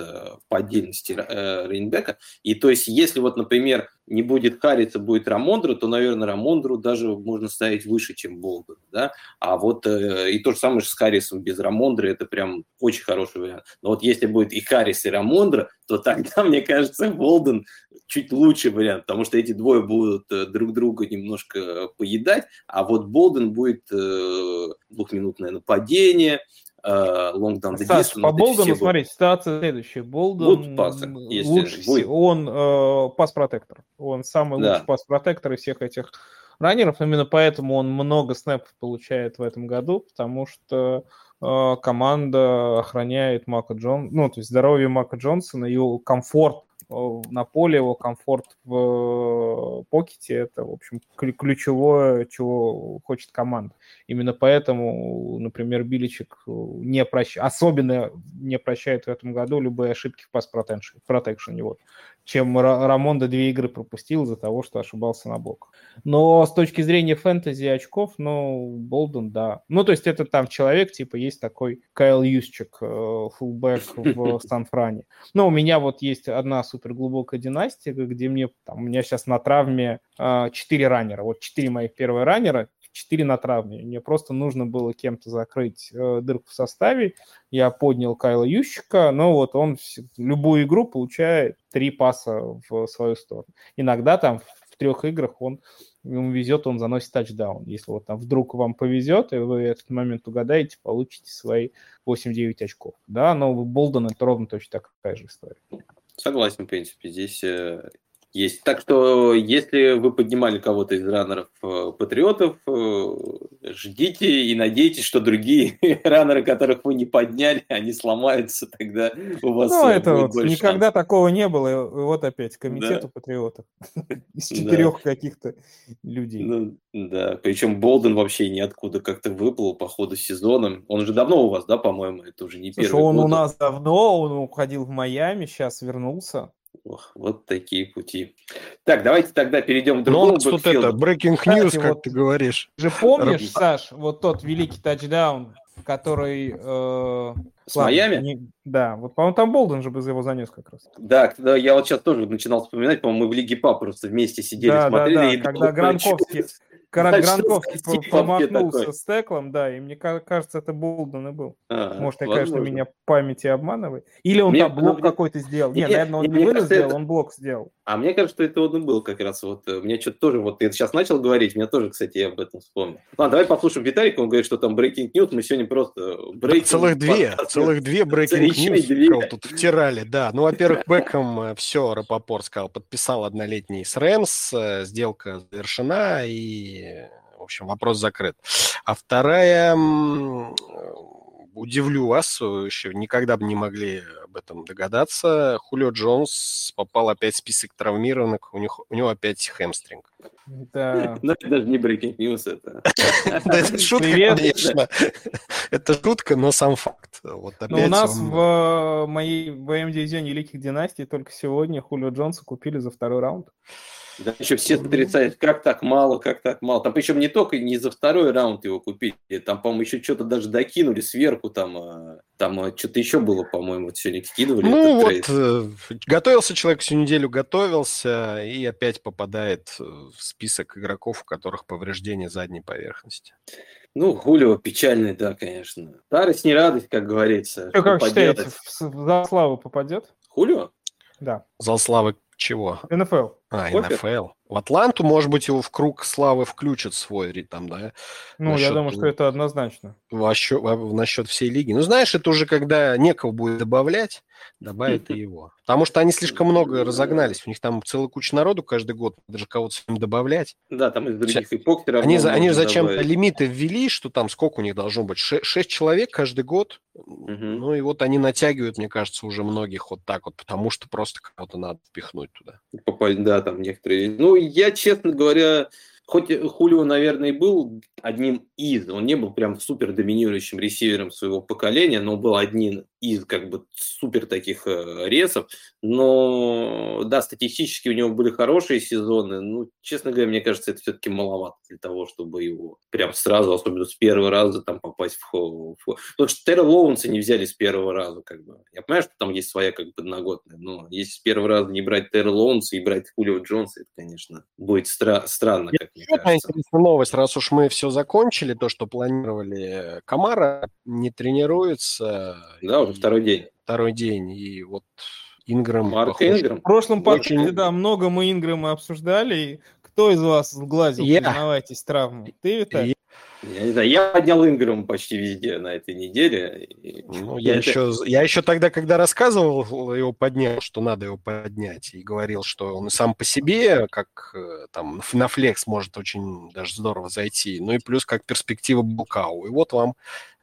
по отдельности рейнбека. И то есть, если вот, например, не будет Харриса, будет Рамондру, то, наверное, Рамондру даже можно ставить выше, чем Болден. Да? А вот и то же самое с Харрисом без Рамондры, это прям очень хороший вариант. Но вот если будет и Харрис, и Рамондра, то тогда, мне кажется, Болден чуть лучший вариант, потому что эти двое будут э, друг друга немножко поедать, а вот Болден будет э, двухминутное нападение, э, Саш, по Болдену, смотри, ситуация следующая. Болден лучше, будет. он э, пас-протектор. Он самый да. лучший пас-протектор из всех этих раннеров. Именно поэтому он много снэпов получает в этом году, потому что э, команда охраняет Мака Джон, ну, то есть здоровье Мака Джонсона, его комфорт на поле, его комфорт в покете, это, в общем, ключевое, чего хочет команда. Именно поэтому, например, Биличек не прощает, особенно не прощает в этом году любые ошибки в пас-протекшене. Вот чем Рамонда две игры пропустил из-за того, что ошибался на блок. Но с точки зрения фэнтези очков, ну, Болден, да. Ну, то есть это там человек, типа, есть такой Кайл Юсчик, э, фулбэк в Сан-Фране. Но у меня вот есть одна супер глубокая династия, где мне, там, у меня сейчас на травме э, 4 раннера. Вот 4 моих первых раннера, 4 на травме. Мне просто нужно было кем-то закрыть э, дырку в составе. Я поднял Кайла Ющика, но вот он любую игру получает три паса в свою сторону. Иногда там в трех играх он ему везет, он заносит тачдаун. Если вот там вдруг вам повезет, и вы этот момент угадаете, получите свои 8-9 очков. Да, но Болден это ровно точно такая же история. Согласен, в принципе. Здесь э, Есть. Так что, если вы поднимали кого-то из раннеров э, патриотов, э, ждите и надейтесь, что другие раннеры, которых вы не подняли, они сломаются, тогда у вас Ну, э, это вот никогда шансов. такого не было. Вот опять комитету Да. патриотов из Да. четырех каких-то людей. Ну, да, причем Болден вообще ниоткуда как-то выплыл по ходу сезона. Он же давно у вас, да, по-моему, это уже не Слушай, первый он год. у нас давно, он уходил в Майами, сейчас вернулся. Ох, вот такие пути. Так, давайте тогда перейдем к Ну, другому нас тут это, breaking Кстати, news, как вот- ты говоришь. Же помнишь, Раб- Саш, вот тот великий тачдаун, который... э, С ладно, Майами? не- да, вот, по-моему, там Болден же бы его занес как раз. Да, да, я вот сейчас тоже начинал вспоминать, по-моему, мы в Лиге Пап просто вместе сидели, Да, да, смотрели. да, и когда Гранковский- что- Кара- Да, что Гранковский за по- тип вообще промахнулся такой? с теклом, да, и мне ка- кажется, это Болден и был. А, Может, я, конечно, возможно. меня памяти обманывает. Или он Мне- там блок мне- какой-то сделал. не, Нет, наверное, он не, кажется, сделал, это- он блок сделал. А мне кажется, что это он и был как раз. Вот э, мне что-то тоже, вот ты сейчас начал говорить, меня тоже, кстати, я об этом вспомнил. Ладно, давай послушаем Виталика, он говорит, что там breaking news, мы сегодня просто Да, breaking целых две, целых две breaking news две. Тут втирали, да. Ну, во-первых, Бекхэм, все, Рапопорт сказал, подписал однолетний с Рэмс, э, сделка завершена, и, в общем, вопрос закрыт. А вторая, удивлю вас, э, еще никогда бы не могли об этом догадаться, Хулио Джонс попал опять в список травмированных, у, них, у него опять хэмстринг. Да. Ну, это даже не breaking news, это... Да, это шутка, Привет. конечно. Это шутка, но сам факт. Вот Но у нас он- в э, моей ВМ-дивизионе Великих Династий только сегодня Хулио Джонса купили за второй раунд. Да, еще все отрицают, как так мало, как так мало. Там причем не только не за второй раунд его купили, там, по-моему, еще что-то даже докинули сверху, там, э, там э, что-то еще было, по-моему, вот сегодня скидывали. Ну этот вот, трейд. э, готовился человек всю неделю, готовился и опять попадает в список игроков, у которых повреждение задней поверхности. Ну, Хулио печальный, да, конечно. Старость не радость, как говорится. Что, Что как считаете, в, с- за славу попадет? Хулио? Да. Зал славы чего? НФЛ. А, Покер? НФЛ. В Атланту, может быть, его в круг славы включат свой там, да? Ну, я Насчет- думаю, что это однозначно. Насчет, насчет всей лиги. Ну, знаешь, это уже когда некого будет добавлять, добавят и его. Потому что они слишком много разогнались. У них там целая куча народу каждый год, даже кого-то с ним добавлять. Да, там из других эпох Они, они зачем-то лимиты ввели, что там сколько у них должно быть? Ше- Шесть человек каждый год. Мгм. Ну и вот они натягивают, мне кажется, уже многих вот так вот, потому что просто кого-то надо впихнуть туда. попасть, да, там некоторые. Ну, я, честно говоря, хоть Хулио, наверное, и был одним из, он не был прям супер доминирующим ресивером своего поколения, но был одним из как бы супер таких э, ресов, но да, статистически у него были хорошие сезоны, ну, честно говоря, мне кажется, это все-таки маловато для того, чтобы его прям сразу, особенно с первого раза, там попасть в в Потому что Терра Лоуэнса не взяли с первого раза, как бы. Я понимаю, что там есть своя как бы подноготная, но если с первого раза не брать Терра Лоуэнса и брать Хулио Джонса, это, конечно, будет стра- странно, как мне одна кажется. интересная новость, раз уж мы все закончили, то, что планировали, Камара не тренируется. Да, и второй день. Второй день, и вот Инграм... Марк похож- Инграм. В прошлом Очень- подкасте, да, много мы Инграма обсуждали. Кто из вас сглазил, Я. признавайтесь, травму? Ты, Виталий? Я не знаю, я поднял Инграм почти везде на этой неделе. Ну, я, это- еще, я еще тогда, когда рассказывал, его поднял, что надо его поднять, и говорил, что он сам по себе, как э, там на флекс может очень даже здорово зайти, ну и плюс как перспектива Белкау. И вот вам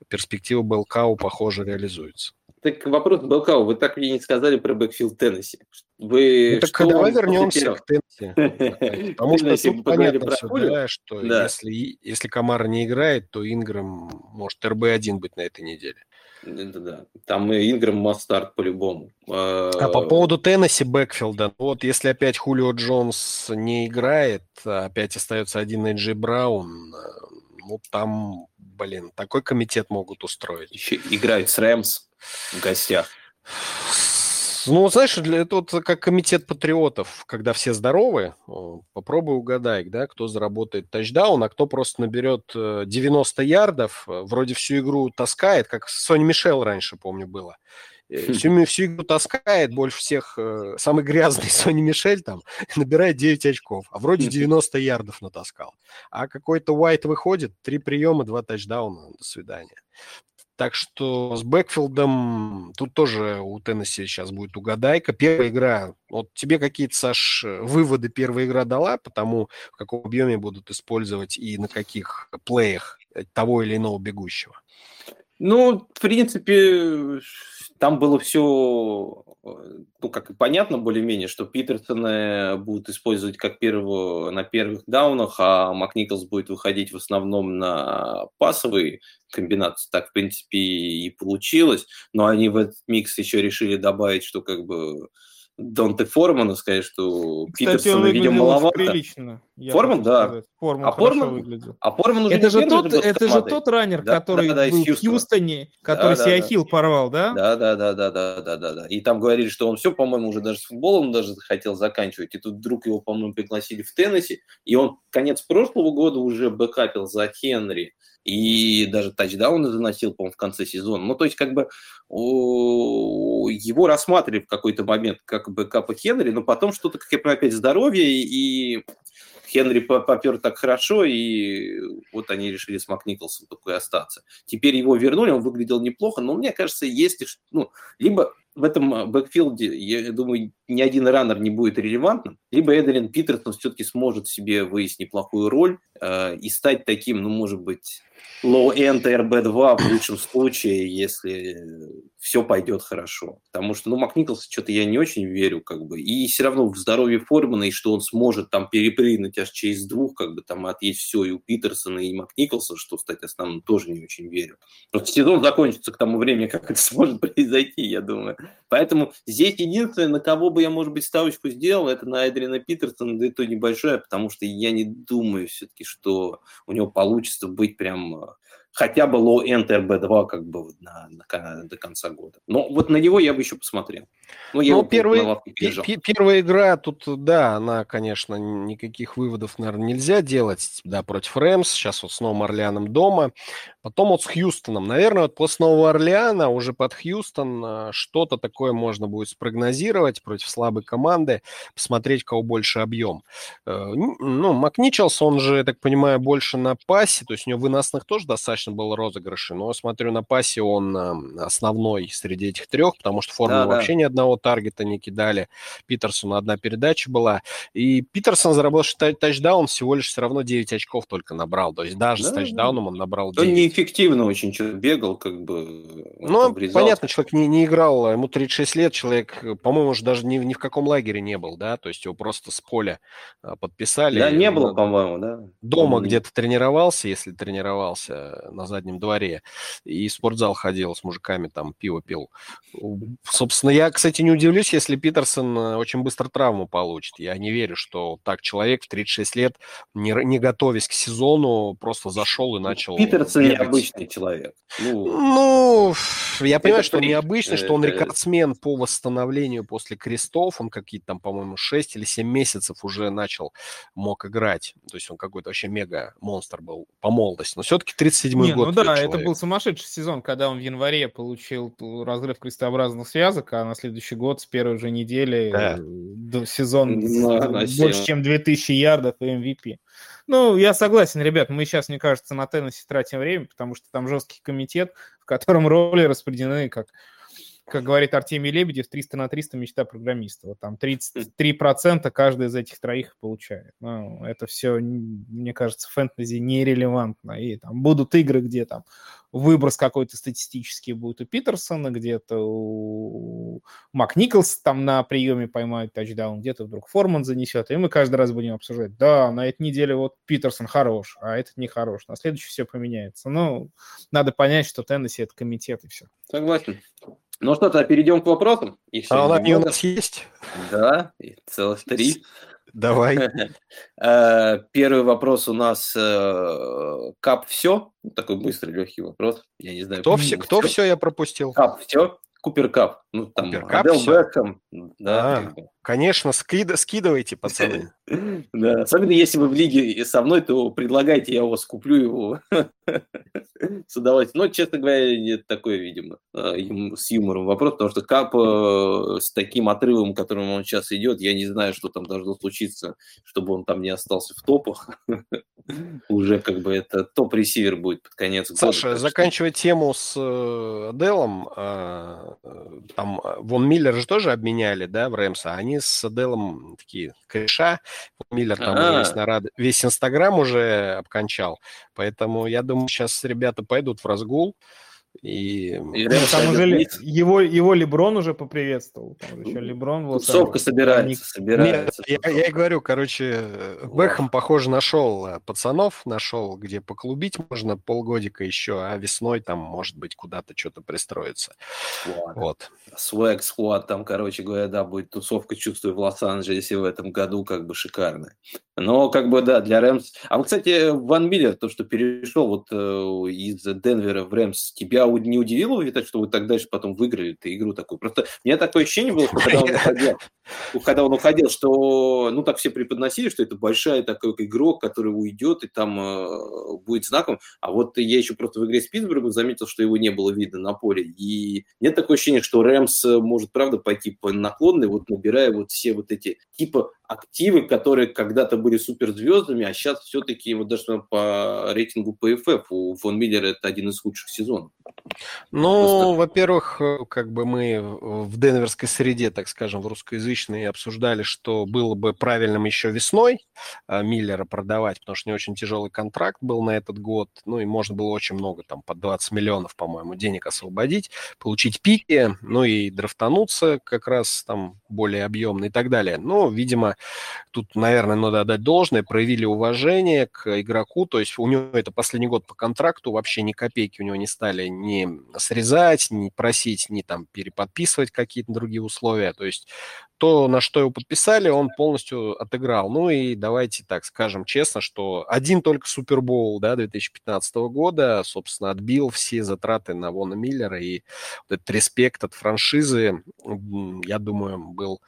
перспектива bell cow, похоже, реализуется. Так вопрос bell cow, вы так мне не сказали про backfield Теннесси. Вы Ну, так что давай вернемся к Теннесси. Потому что тут понятно все, да, что Да. если, если Камара не играет, то Инграм может РБ-1 быть на этой неделе. Это да. Там и Инграм must-start по-любому. А по поводу Теннесси backfield а, вот если опять Хулио Джонс не играет, а опять остается один Эй Джей Браун, э, ну там, блин, такой комитет могут устроить. Еще играют с Рэмс в гостях. Ну, знаешь, для это вот как комитет патриотов, когда все здоровы, попробуй угадай, да, кто заработает тачдаун, а кто просто наберет э, 90 ярдов, э, вроде всю игру таскает, как Сони Мишел раньше, помню, было. Э, Всю, ми- всю игру таскает, больше всех, э, самый грязный Сони Мишель там, набирает 9 очков, а вроде 90 ярдов натаскал. А какой-то Уайт выходит, три приема, два тачдауна, до свидания. Так что с бэкфилдом тут тоже у Теннесси сейчас будет угадайка. Первая игра, вот тебе какие-то, Саш, выводы первая игра дала, потому в каком объеме будут использовать и на каких плеях того или иного бегущего? Ну, в принципе, там было все, ну, как и понятно более-менее, что Питерсона будут использовать как первого на первых даунах, а Макниклс будет выходить в основном на пасовые комбинации. Так, в принципе, и получилось. Но они в этот микс еще решили добавить, что как бы Донте Форману сказать, что Кстати, Питерсона, видимо, маловато. прилично. Форман, да. Форман а Форман, выглядел. А Форман уже это же тот, это же тот раннер, да, который да, да, был в Хьюстоне, который да, Сиахил да. порвал, да? Да, да, да, да, да, да, да, да. И там говорили, что он все, по-моему, уже даже с футболом даже хотел заканчивать. И тут вдруг его, по-моему, пригласили в Теннесси. И он конец прошлого года уже бэкапил за Хенри и даже тачдауны заносил, по-моему, в конце сезона. Ну, то есть, как бы его рассматривали в какой-то момент как бы Капа Хенри, но потом что-то, как я понимаю, опять здоровье, и Хенри попер так хорошо, и вот они решили с Макниколсом такой остаться. Теперь его вернули, он выглядел неплохо, но мне кажется, если, ну, либо в этом бэкфилде, я думаю, ни один раннер не будет релевантным, либо Эдерин Питерсон все-таки сможет себе выяснить неплохую роль э, и стать таким, ну, может быть, low-end RB2 в лучшем случае, если все пойдет хорошо. Потому что, ну, Макниклс что-то я не очень верю, как бы. И все равно в здоровье Формана, и что он сможет там перепрыгнуть аж через двух, как бы там отъесть все и у Питерсона, и Макниклса, что стать основным, тоже не очень верю. Просто сезон закончится к тому времени, как это сможет произойти, я думаю. Поэтому здесь единственное, на кого бы я, может быть, ставочку сделал, это на Эдрина Питерсона, да и то небольшое, потому что я не думаю все-таки, что у него получится быть прям хотя бы low-end RB2 как бы на, на, до конца года. Но вот на него я бы еще посмотрел. Ну, я ну, первый, первая игра тут, да, она, конечно, никаких выводов, наверное, нельзя делать, да, против Рэмс, сейчас вот с Новым Орлеаном дома, потом вот с Хьюстоном. Наверное, вот после Нового Орлеана уже под Хьюстон а, что-то такое можно будет спрогнозировать против слабой команды, посмотреть, кого больше объем. Э, ну, Макничелс, он же, я так понимаю, больше на пасе, то есть у него выносных тоже достаточно достаточно было розыгрышей, но смотрю на пасе он э, основной среди этих трех, потому что формула да, вообще да. ни одного таргета не кидали. Питерсону одна передача была. И Питерсон заработал тачдаун, всего лишь все равно 9 очков только набрал. То есть даже да, с тачдауном он набрал 9. Он неэффективно очень бегал, как бы. Ну, обрезал. понятно, человек не, не играл, ему 36 лет, человек, по-моему, уже даже ни, ни в каком лагере не был, да, то есть его просто с поля э, подписали. Да, не было, по-моему, да. Дома где-то тренировался, если тренировался, на заднем дворе. И в спортзал ходил с мужиками, там пиво пил. Собственно, я, кстати, не удивлюсь, если Питерсон э, очень быстро травму получит. Я не верю, что так человек в 36 лет, не, не готовясь к сезону, просто зашел и начал... Питерсон бегать. необычный человек. Ну, ну я понимаю, что он необычный, что он рекордсмен по восстановлению после крестов. Он какие-то там, по-моему, 6 или 7 месяцев уже начал, мог играть. То есть он какой-то вообще мега монстр был по молодости. Но все-таки 37 не, год. Ну да, человек. это был сумасшедший сезон, когда он в январе получил разрыв крестообразных связок, а на следующий год с первой же недели да. сезон ну, больше, чем 2000 ярдов и MVP. Ну, я согласен, ребят, мы сейчас, мне кажется, на теннисе тратим время, потому что там жесткий комитет, в котором роли распределены как как говорит Артемий Лебедев, 300 на 300 мечта программиста. Вот там 33% каждый из этих троих получает. Ну, это все, мне кажется, фэнтези нерелевантно. И там будут игры, где там выброс какой-то статистический будет у Питерсона, где-то у Мак Николс там на приеме поймает тачдаун, где-то вдруг Форман занесет, и мы каждый раз будем обсуждать, да, на этой неделе вот Питерсон хорош, а этот не хорош, на следующий все поменяется. Ну, надо понять, что Теннесси — это комитет, и все. Согласен. Ну что, тогда перейдем к вопросам. Их а они у нас есть? Да, целых три. Давай. Э, первый вопрос у нас э, Кап все? Такой быстрый, легкий вопрос. Я не знаю. Кто все? Кто все я пропустил? Кап все? Купер Кап. Ну, там Купер Кап? Бекхэм. Да, А. Конечно, скид- скидывайте, пацаны. Да, особенно если вы в лиге со мной, то предлагайте, я у вас куплю его с удовольствием. Но, честно говоря, нет такой, видимо, э, с юмором вопрос, потому что Кап э, с таким отрывом, которым он сейчас идет, я не знаю, что там должно случиться, чтобы он там не остался в топах. Уже как бы это топ-ресивер будет под конец года. Саша, заканчивая тему с э, Аделом, а, там э, Вон Миллер же тоже обменяли, да, в Рэмса, они с Аделом такие кореша, Вон Миллер там А. весь, нарад... весь Инстаграм уже обкончал, поэтому я думаю, сейчас ребята пойдут в разгул, и... И Ну, Рэмс Там уже пойдет ли- вниз. его, его Леброн уже поприветствовал. Там еще Леброн в Тусовка собирается, Ник- Нет, собирается. я, я и говорю, короче, Бэхэм, похоже, нашел э, пацанов, нашел, где поклубить можно полгодика еще, а весной там, может быть, куда-то что-то пристроиться. Ладно. Вот. Swag Squad, там, короче говоря, да, будет тусовка, чувствую, в Лос-Анджелесе в этом году как бы шикарная. Но, как бы, да, для Рэмс... А вот, кстати, Ван Миллер, то, что перешел вот э, из Денвера в Рэмс, тебя у- не удивило, Виталий, что вы так дальше потом выиграли эту игру такую? Просто у меня такое ощущение было, когда он уходил, когда он уходил, что, ну, так все преподносили, что это большая такой игрок, который уйдет и там э, будет знаком. А вот я еще просто в игре с Питтсбургом заметил, что его не было видно на поле. И нет такого ощущения, что Рэмс э, может, правда, пойти по наклонной, вот набирая вот все вот эти типа активы, которые когда-то были суперзвездами, а сейчас все-таки вот даже по рейтингу PFF у Фон Миллера это один из худших сезонов. Ну, Просто- во-первых, как бы мы в в денверской среде, так скажем, в русскоязычной обсуждали, что было бы правильным еще весной а, Миллера продавать, потому что не очень тяжелый контракт был на этот год, ну и можно было очень много, там, под 20 миллионов, по-моему, денег освободить, получить пики, ну и драфтануться как раз там более объемно и так далее. Ну, видимо, тут, наверное, надо отдать должное, проявили уважение к игроку, то есть у него это последний год по контракту, вообще ни копейки у него не стали ни срезать, ни просить, ни там переподписывать какие-то другие условия, то есть то, на что его подписали, он полностью отыграл. Ну и давайте так скажем честно, что один только Супербоул да, 2015 года, собственно, отбил все затраты на Вона Миллера, и вот этот респект от франшизы, я думаю, был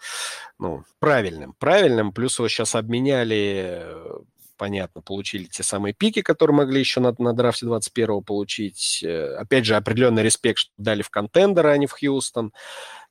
ну, правильным. Правильным, плюс его сейчас обменяли понятно, получили те самые пики, которые могли еще на, на драфте 21-го получить. Э, Опять же, определенный респект, что дали в контендер, а не в Хьюстон. И-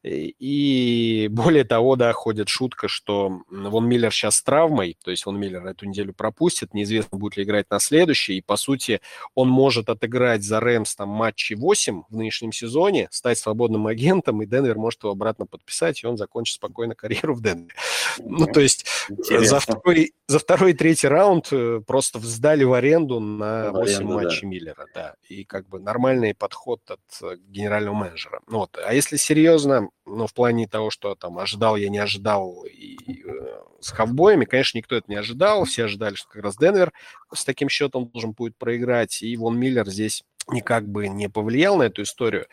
И более того, да, ходит шутка, что Вон Миллер сейчас с травмой, то есть Вон Миллер эту неделю пропустит, неизвестно, будет ли играть на следующий, и, по сути, он может отыграть за Рэмс там матчи 8 в нынешнем сезоне, стать свободным агентом, и Денвер может его обратно подписать, и он закончит спокойно карьеру в Денвере. Ну, то есть за Интересно. второй, за второй и третий раунд э, просто сдали в аренду на В 8 аренду, матчей Миллера, да. И как бы нормальный подход от э, генерального менеджера. Ну Вот. А если серьезно, ну, в плане того, что там ожидал, я не ожидал и, э, с ковбоями, конечно, никто это не ожидал. Все ожидали, что как раз Денвер с таким счетом должен будет проиграть. И Вон Миллер здесь никак бы не повлиял на эту историю.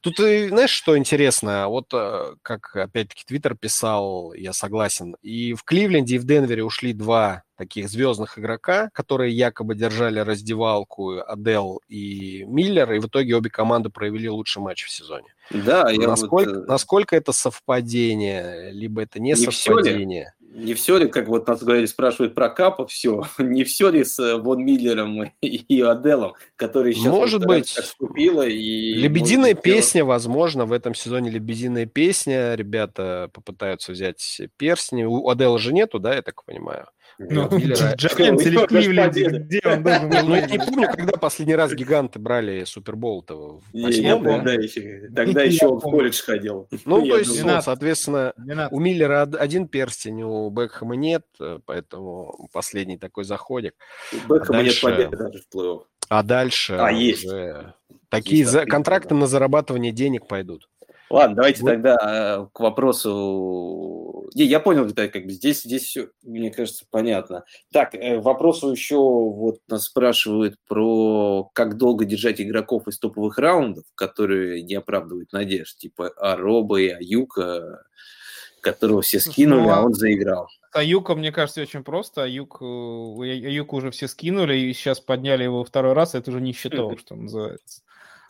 Тут, и, знаешь, что интересно? Вот э, как, опять-таки, Твиттер писал, я согласен, и в Кливленде, и в Денвере ушли два таких звездных игрока, которые якобы держали раздевалку Адел и Миллер, и в итоге обе команды провели лучший матч в сезоне. Да, я насколько, вот, э, насколько это совпадение, либо это не, Не совпадение? Не все ли, как вот нас говорили, спрашивают про Капа, все, не все ли с э, Вон Миллером и, Аделом, который сейчас Может быть. так вступила и... Лебединая может песня, возможно, в этом сезоне лебединая песня. Ребята попытаются взять перстни. У Адела же нету, да, я так понимаю? Ну, Джайанс или победа. где он должен был Ну, я не помню, когда последний раз гиганты брали Супербол-то. В Не, восьмом, я помню. да? тогда еще, тогда еще он в колледж ходил. Ну, то есть, ну, 12. соответственно, 12. у Миллера од- один перстень, у Бекхэма нет, э, поэтому последний такой заходик. у Бекхэма а нет победы даже в плей-офф. А дальше А, есть. уже такие Есть контракты да. на зарабатывание денег пойдут. Ладно, давайте Вот. тогда э, к вопросу. Не, я понял, Виталий, как бы здесь, здесь все, мне кажется, понятно. Так, э, вопросу еще вот нас спрашивают про как долго держать игроков из топовых раундов, которые не оправдывают надежд, типа Ароба и Аюка, которого все скинули, Ну, а а- он заиграл. Аюка, мне кажется, очень просто. Аюк, э, у Я- Аюка уже все скинули, и сейчас подняли его второй раз. Это уже не счетово, что называется.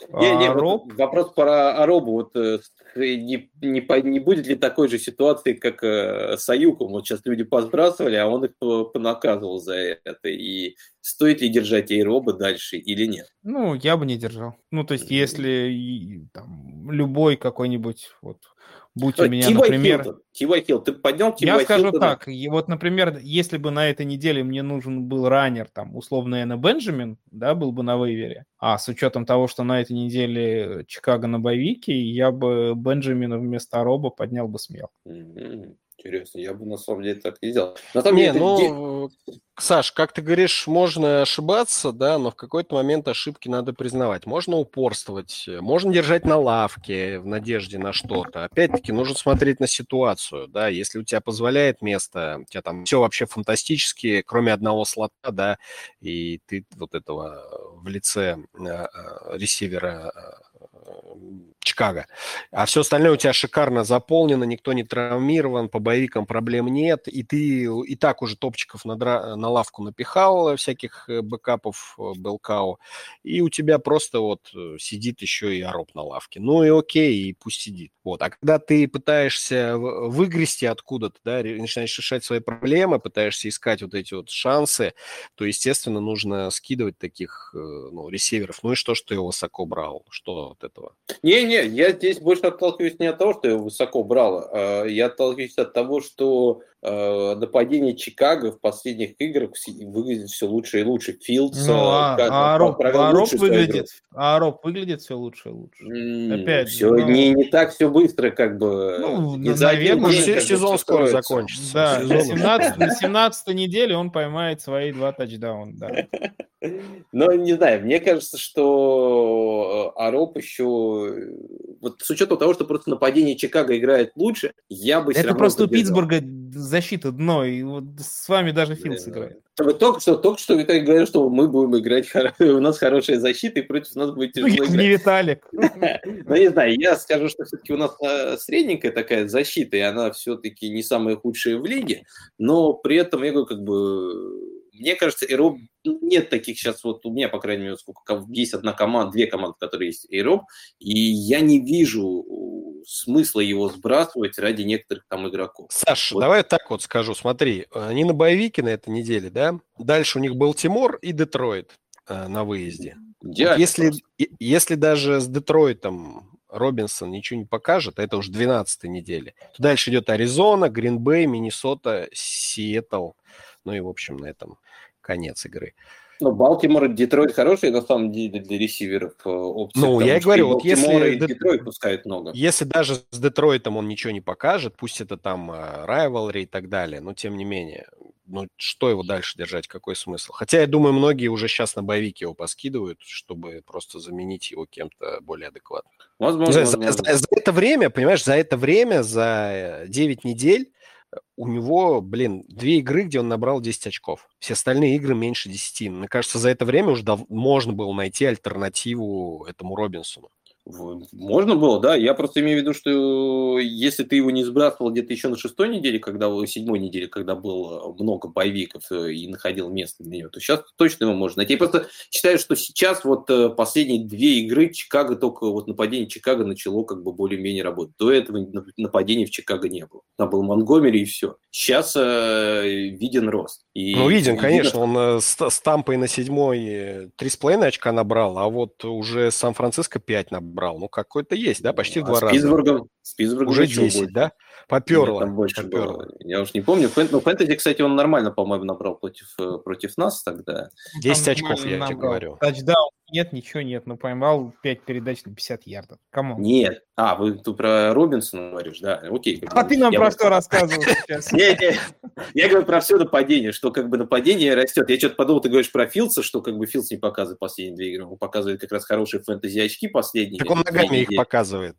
Не, не, вот вопрос про Аробу. Вот э, не, не, не будет ли такой же ситуации, как э, с Аюком? Вот сейчас люди позбрасывали, а он их понаказывал за это. И стоит ли держать Аэроба дальше или нет? Ну, я бы не держал. Ну, то есть, если там, любой какой-нибудь вот Будь у меня, Тибай например... Тибай Хилл, ты поднял Тибай Я скажу Хилтона? так, и вот, например, если бы на этой неделе мне нужен был раннер, там, условно, Энна Бенджамин, да, был бы на вейвере, а с учетом того, что на этой неделе Чикаго на боевике, я бы Бенджамина вместо Роба поднял бы смело. Mm-hmm. Интересно, я бы на самом деле так не сделал. На самом не, ну, Саш, как ты говоришь, можно ошибаться, да, но в какой-то момент ошибки надо признавать. Можно упорствовать, можно держать на лавке в надежде на что-то. Опять-таки, нужно смотреть на ситуацию, да, если у тебя позволяет место, у тебя там все вообще фантастически, кроме одного слота, да, и ты вот этого в лице э, э, ресивера э, Чикаго. А все остальное у тебя шикарно заполнено, никто не травмирован, по боевикам проблем нет, и ты и так уже топчиков на, дра... на лавку напихал всяких э, бэкапов э, Белкау, и у тебя просто вот э, сидит еще и Ароб на лавке. Ну и окей, и пусть сидит. Вот. А когда ты пытаешься выгрести откуда-то, да, начинаешь решать свои проблемы, пытаешься искать вот эти вот шансы, то, естественно, нужно скидывать таких ну, ресиверов. Ну и что, что ты его высоко брал? Что от этого? Не-не, я здесь больше отталкиваюсь не от того, что я высоко брал, а я отталкиваюсь от того, что нападение Чикаго в последних играх выглядит все лучше и лучше. Филдс ну, а, как, а, Роб, а Роб выглядит, а Роб выглядит все лучше и лучше. Mm, Опять все ну... не, не так все быстро, как бы. Ну, не наверное, день, как сезон скоро закончится. Да, на 17, на 17 неделе он поймает свои два тачдауна. Да. Но не знаю, мне кажется, что Ароп еще вот с учетом того, что просто нападение Чикаго играет лучше, я бы Это просто у Питтсбурга защита дно, и вот с вами даже Филдс да. играет. Вы только что, только что Виталик говорил, что мы будем играть, у нас хорошая защита, и против нас будет тяжело ну, играть. Не Виталик. Ну, не знаю, я скажу, что все-таки у нас э, средненькая такая защита, и она все-таки не самая худшая в лиге, но при этом, я говорю, как бы мне кажется, Эйроб ну, нет таких сейчас, вот у меня, по крайней мере, сколько есть одна команда, две команды, которые есть Эйроб, и я не вижу смысла его сбрасывать ради некоторых там игроков. Саш, вот. давай так вот скажу, смотри, они на боевике на этой неделе, да, дальше у них был Тимур и Детройт э, на выезде. Вот если, если даже с Детройтом Робинсон ничего не покажет, а это уже 12 недели, то дальше идет Аризона, Гринбей, Миннесота, Сиэтл, ну и, в общем, на этом конец игры. Ну, Балтимор и Детройт хорошие, на самом деле, для ресиверов э, опции. Ну, я и говорю, вот если... Детройт пускает много. Если даже с Детройтом он ничего не покажет, пусть это там райвалри и так далее, но тем не менее, ну, что его дальше держать, какой смысл? Хотя, я думаю, многие уже сейчас на боевике его поскидывают, чтобы просто заменить его кем-то более адекватным. Возможно, за, возможно. За, за, за это время, понимаешь, за это время, за 9 недель у него, блин, две игры, где он набрал 10 очков. Все остальные игры меньше 10. Мне кажется, за это время уже дав- можно было найти альтернативу этому Робинсону. Можно было, да. Я просто имею в виду, что если ты его не сбрасывал где-то еще на шестой неделе, когда седьмой неделе, когда было много боевиков э, и находил место для него, то сейчас точно его можно найти. Я просто считаю, что сейчас вот э, последние две игры Чикаго, только вот нападение Чикаго начало как бы более-менее работать. До этого нападения в Чикаго не было. Там был Монгомери и все. Сейчас э, виден рост. И, ну, виден, конечно. Он э, с, с Тампой на седьмой три с половиной очка набрал, а вот уже Сан-Франциско 5 набрал брал. Ну, какой-то есть, да, почти в два а раза. Питтсбургом, с Питтсбургом уже 10, да? Поперло. Там больше поперло. Было. Я уж не помню. Фэн... Ну, фэнтези, кстати, он нормально, по-моему, набрал против, э, против нас тогда. 10 там очков, я тебе говорю. Тачдаун нет, ничего нет. Но поймал 5 передач на 50 ярдов. Кому? Нет. А, вы тут про Робинсона говоришь, да? Окей. А ты нам про что рассказывал сейчас? Нет, я говорю про все нападение, что как бы нападение растет. Я что-то подумал, ты говоришь про Филдса, что как бы Филдс не показывает последние две игры. Он показывает как раз хорошие фэнтези очки последние. Так он ногами их показывает.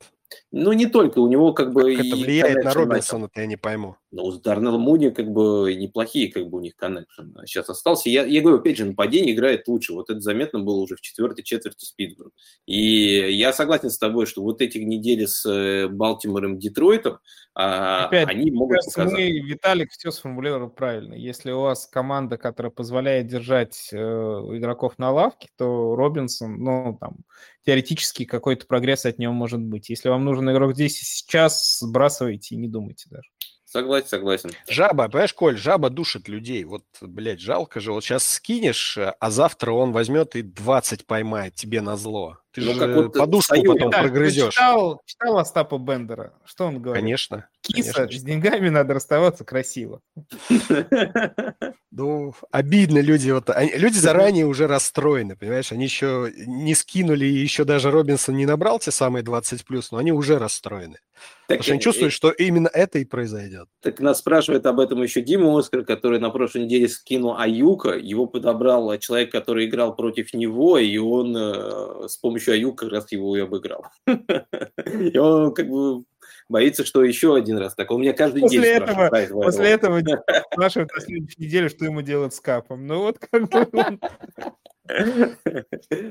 Ну, не только, у него как бы... Как это влияет на Робинсона, я не пойму. Но у Дарнелла Муни как бы неплохие как бы у них коннекшн сейчас остался. Я, я говорю, опять же, нападение играет лучше. Вот это заметно было уже в четвертой четверти с Питтсбургом. И я согласен с тобой, что вот эти недели с э, Балтимором, Детройтом, Опять, они могут показать. мы, Виталик все сформулировал правильно. Если у вас команда, которая позволяет держать э, игроков на лавке, то Робинсон, ну, там, теоретически какой-то прогресс от него может быть. Если вам нужен игрок здесь и сейчас, сбрасывайте и не думайте даже. Согласен, согласен. Жаба, понимаешь, Коль, жаба душит людей. Вот, блядь, жалко же. Вот сейчас скинешь, а завтра он возьмет и 20 поймает тебе на зло. Ты Ну, же как вот подушку Союз. потом ты прогрызешь. Читал, читал Остапа Бендера? Что он говорит? Конечно. Киса, с деньгами надо расставаться красиво. Ну, обидно люди. Вот, они- люди заранее уже расстроены, понимаешь? Они еще не скинули, и еще даже Робинсон не набрал те самые 20 плюс, но они уже расстроены. Потому что они чувствуют, что именно это и произойдет. Так нас спрашивает об этом еще Дима Оскар, который на прошлой неделе скинул Аюка. Его подобрал человек, который играл против него, и он э, с помощью Аюка как раз его и обыграл. И он как бы боится, что еще один раз так. Он меня каждый После день этого- спрашивает. «Ай, После этого спрашивают на следующей неделе, что ему делать с капом. Ну вот как бы он-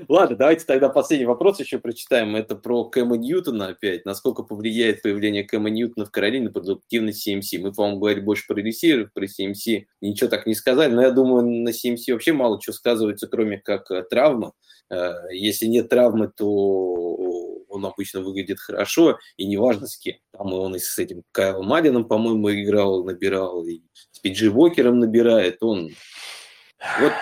Ладно, давайте тогда последний вопрос еще прочитаем. Это про Кэма Ньютона опять. Насколько повлияет появление Кэма Ньютона в Каролине на продуктивность CMC? Мы, по-моему, говорили больше про ресиверов, про CMC ничего так не сказали, но я думаю, на CMC вообще мало чего сказывается, кроме как э, травма. Э, Если нет травмы, то он обычно выглядит хорошо, и неважно с кем. Там он и с этим Кайлом Малином, по-моему, играл, набирал, и с Пиджи Вокером набирает. Он вот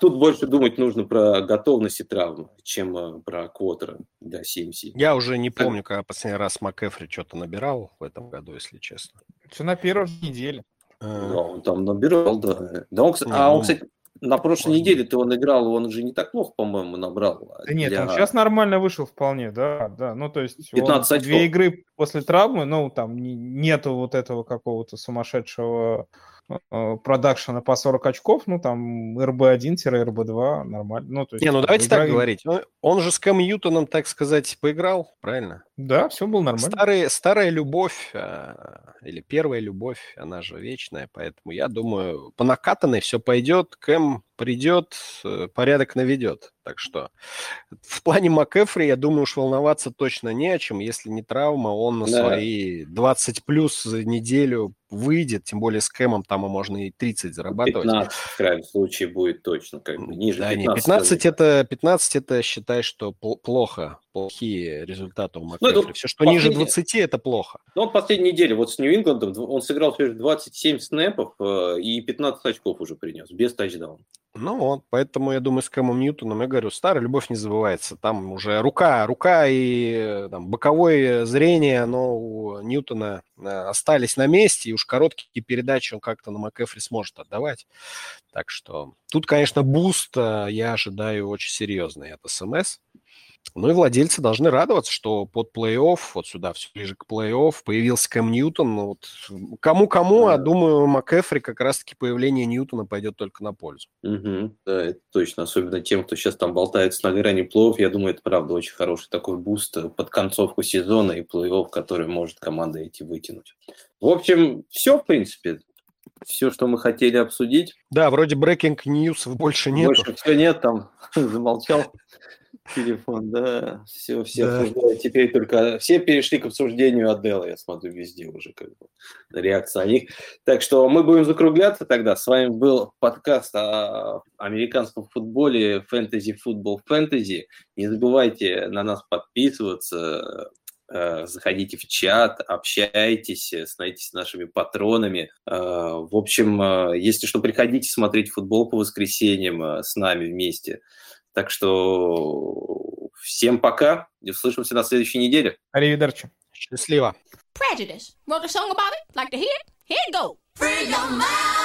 тут больше думать нужно про готовность и травмы, чем э, про квотера для CMC. Я уже не помню, когда последний раз МакЭфри что-то набирал в этом году, если честно. Что на первой неделе. Э, Да, он там набирал, да. да он, а ну, он, кстати, на прошлой может неделе-то он играл, он же не так плохо, по-моему, набрал. Да нет, для- он сейчас нормально вышел вполне, да, да. Ну, то есть он 15 две очков. игры после травмы, ну, там не- нету вот этого какого-то сумасшедшего э, продакшена по 40 очков, ну, там РБ-1-РБ-2 нормально. Ну, то есть, Не, ну давайте так игра- говорить. Он, он же с Кэм Ньютоном, так сказать, поиграл, правильно? Да, все было нормально. Старые, старая любовь, а, или первая любовь, она же вечная, поэтому я думаю, по накатанной все пойдет, Кэм придет, э, порядок наведет. Так что в плане МакЭфри, я думаю, уж волноваться точно не о чем. Если не травма, он на Да. свои 20 плюс за неделю выйдет, тем более с Кэмом там и можно и 30 зарабатывать. 15 в крайнем случае будет точно, как бы ниже Да, 15. не, 15 это, 15 это считай, что пл- плохо, плохие результаты у Ну, МакЭфри. это Все, что ниже последнее. 20, это плохо. Ну, он последней неделе, вот с Нью-Ингландом, он сыграл всего лишь 27 снэпов э, и 15 очков уже принес, без тачдауна. Ну вот, поэтому я думаю, с Кэмом Ньютоном, я говорю, старая любовь не забывается. Там уже рука, рука и э, там, боковое зрение, оно у Ньютона э, остались на месте, и уж короткие передачи он как-то на МакЭфри сможет отдавать. Так что тут, конечно, boost я ожидаю очень серьезный от CMC. Ну и владельцы должны радоваться, что под плей-офф, вот сюда, все ближе к плей-офф, появился Кэм Ньютон. Ну, вот, кому-кому, а думаю, МакЭфри как раз-таки появление Ньютона пойдет только на пользу. Мгм. Да, это точно. Особенно тем, кто сейчас там болтается на грани плей Я думаю, это правда очень хороший такой boost э, под концовку сезона и плей-офф, который может команда эти вытянуть. В общем, все, в принципе. Все, что мы хотели обсудить. Да, вроде breaking news больше нет. Больше все нет, там замолчал телефон, да. Все, все Да. обсуждают. Теперь только все перешли к обсуждению Оделла, я смотрю, везде уже как бы реакция на них. Так что мы будем закругляться тогда. С вами был подкаст о американском футболе Fantasy Football Fantasy. Не забывайте на нас подписываться, э, заходите в чат, общайтесь, становитесь нашими патронами. Э, В общем, э, если что, приходите смотреть футбол по воскресеньям с нами вместе. Так что всем пока и услышимся на следующей неделе. Аривидерчи. Счастливо. Prejudice. Wrote a song about it? Like to hear it? Here it go. Free your mind.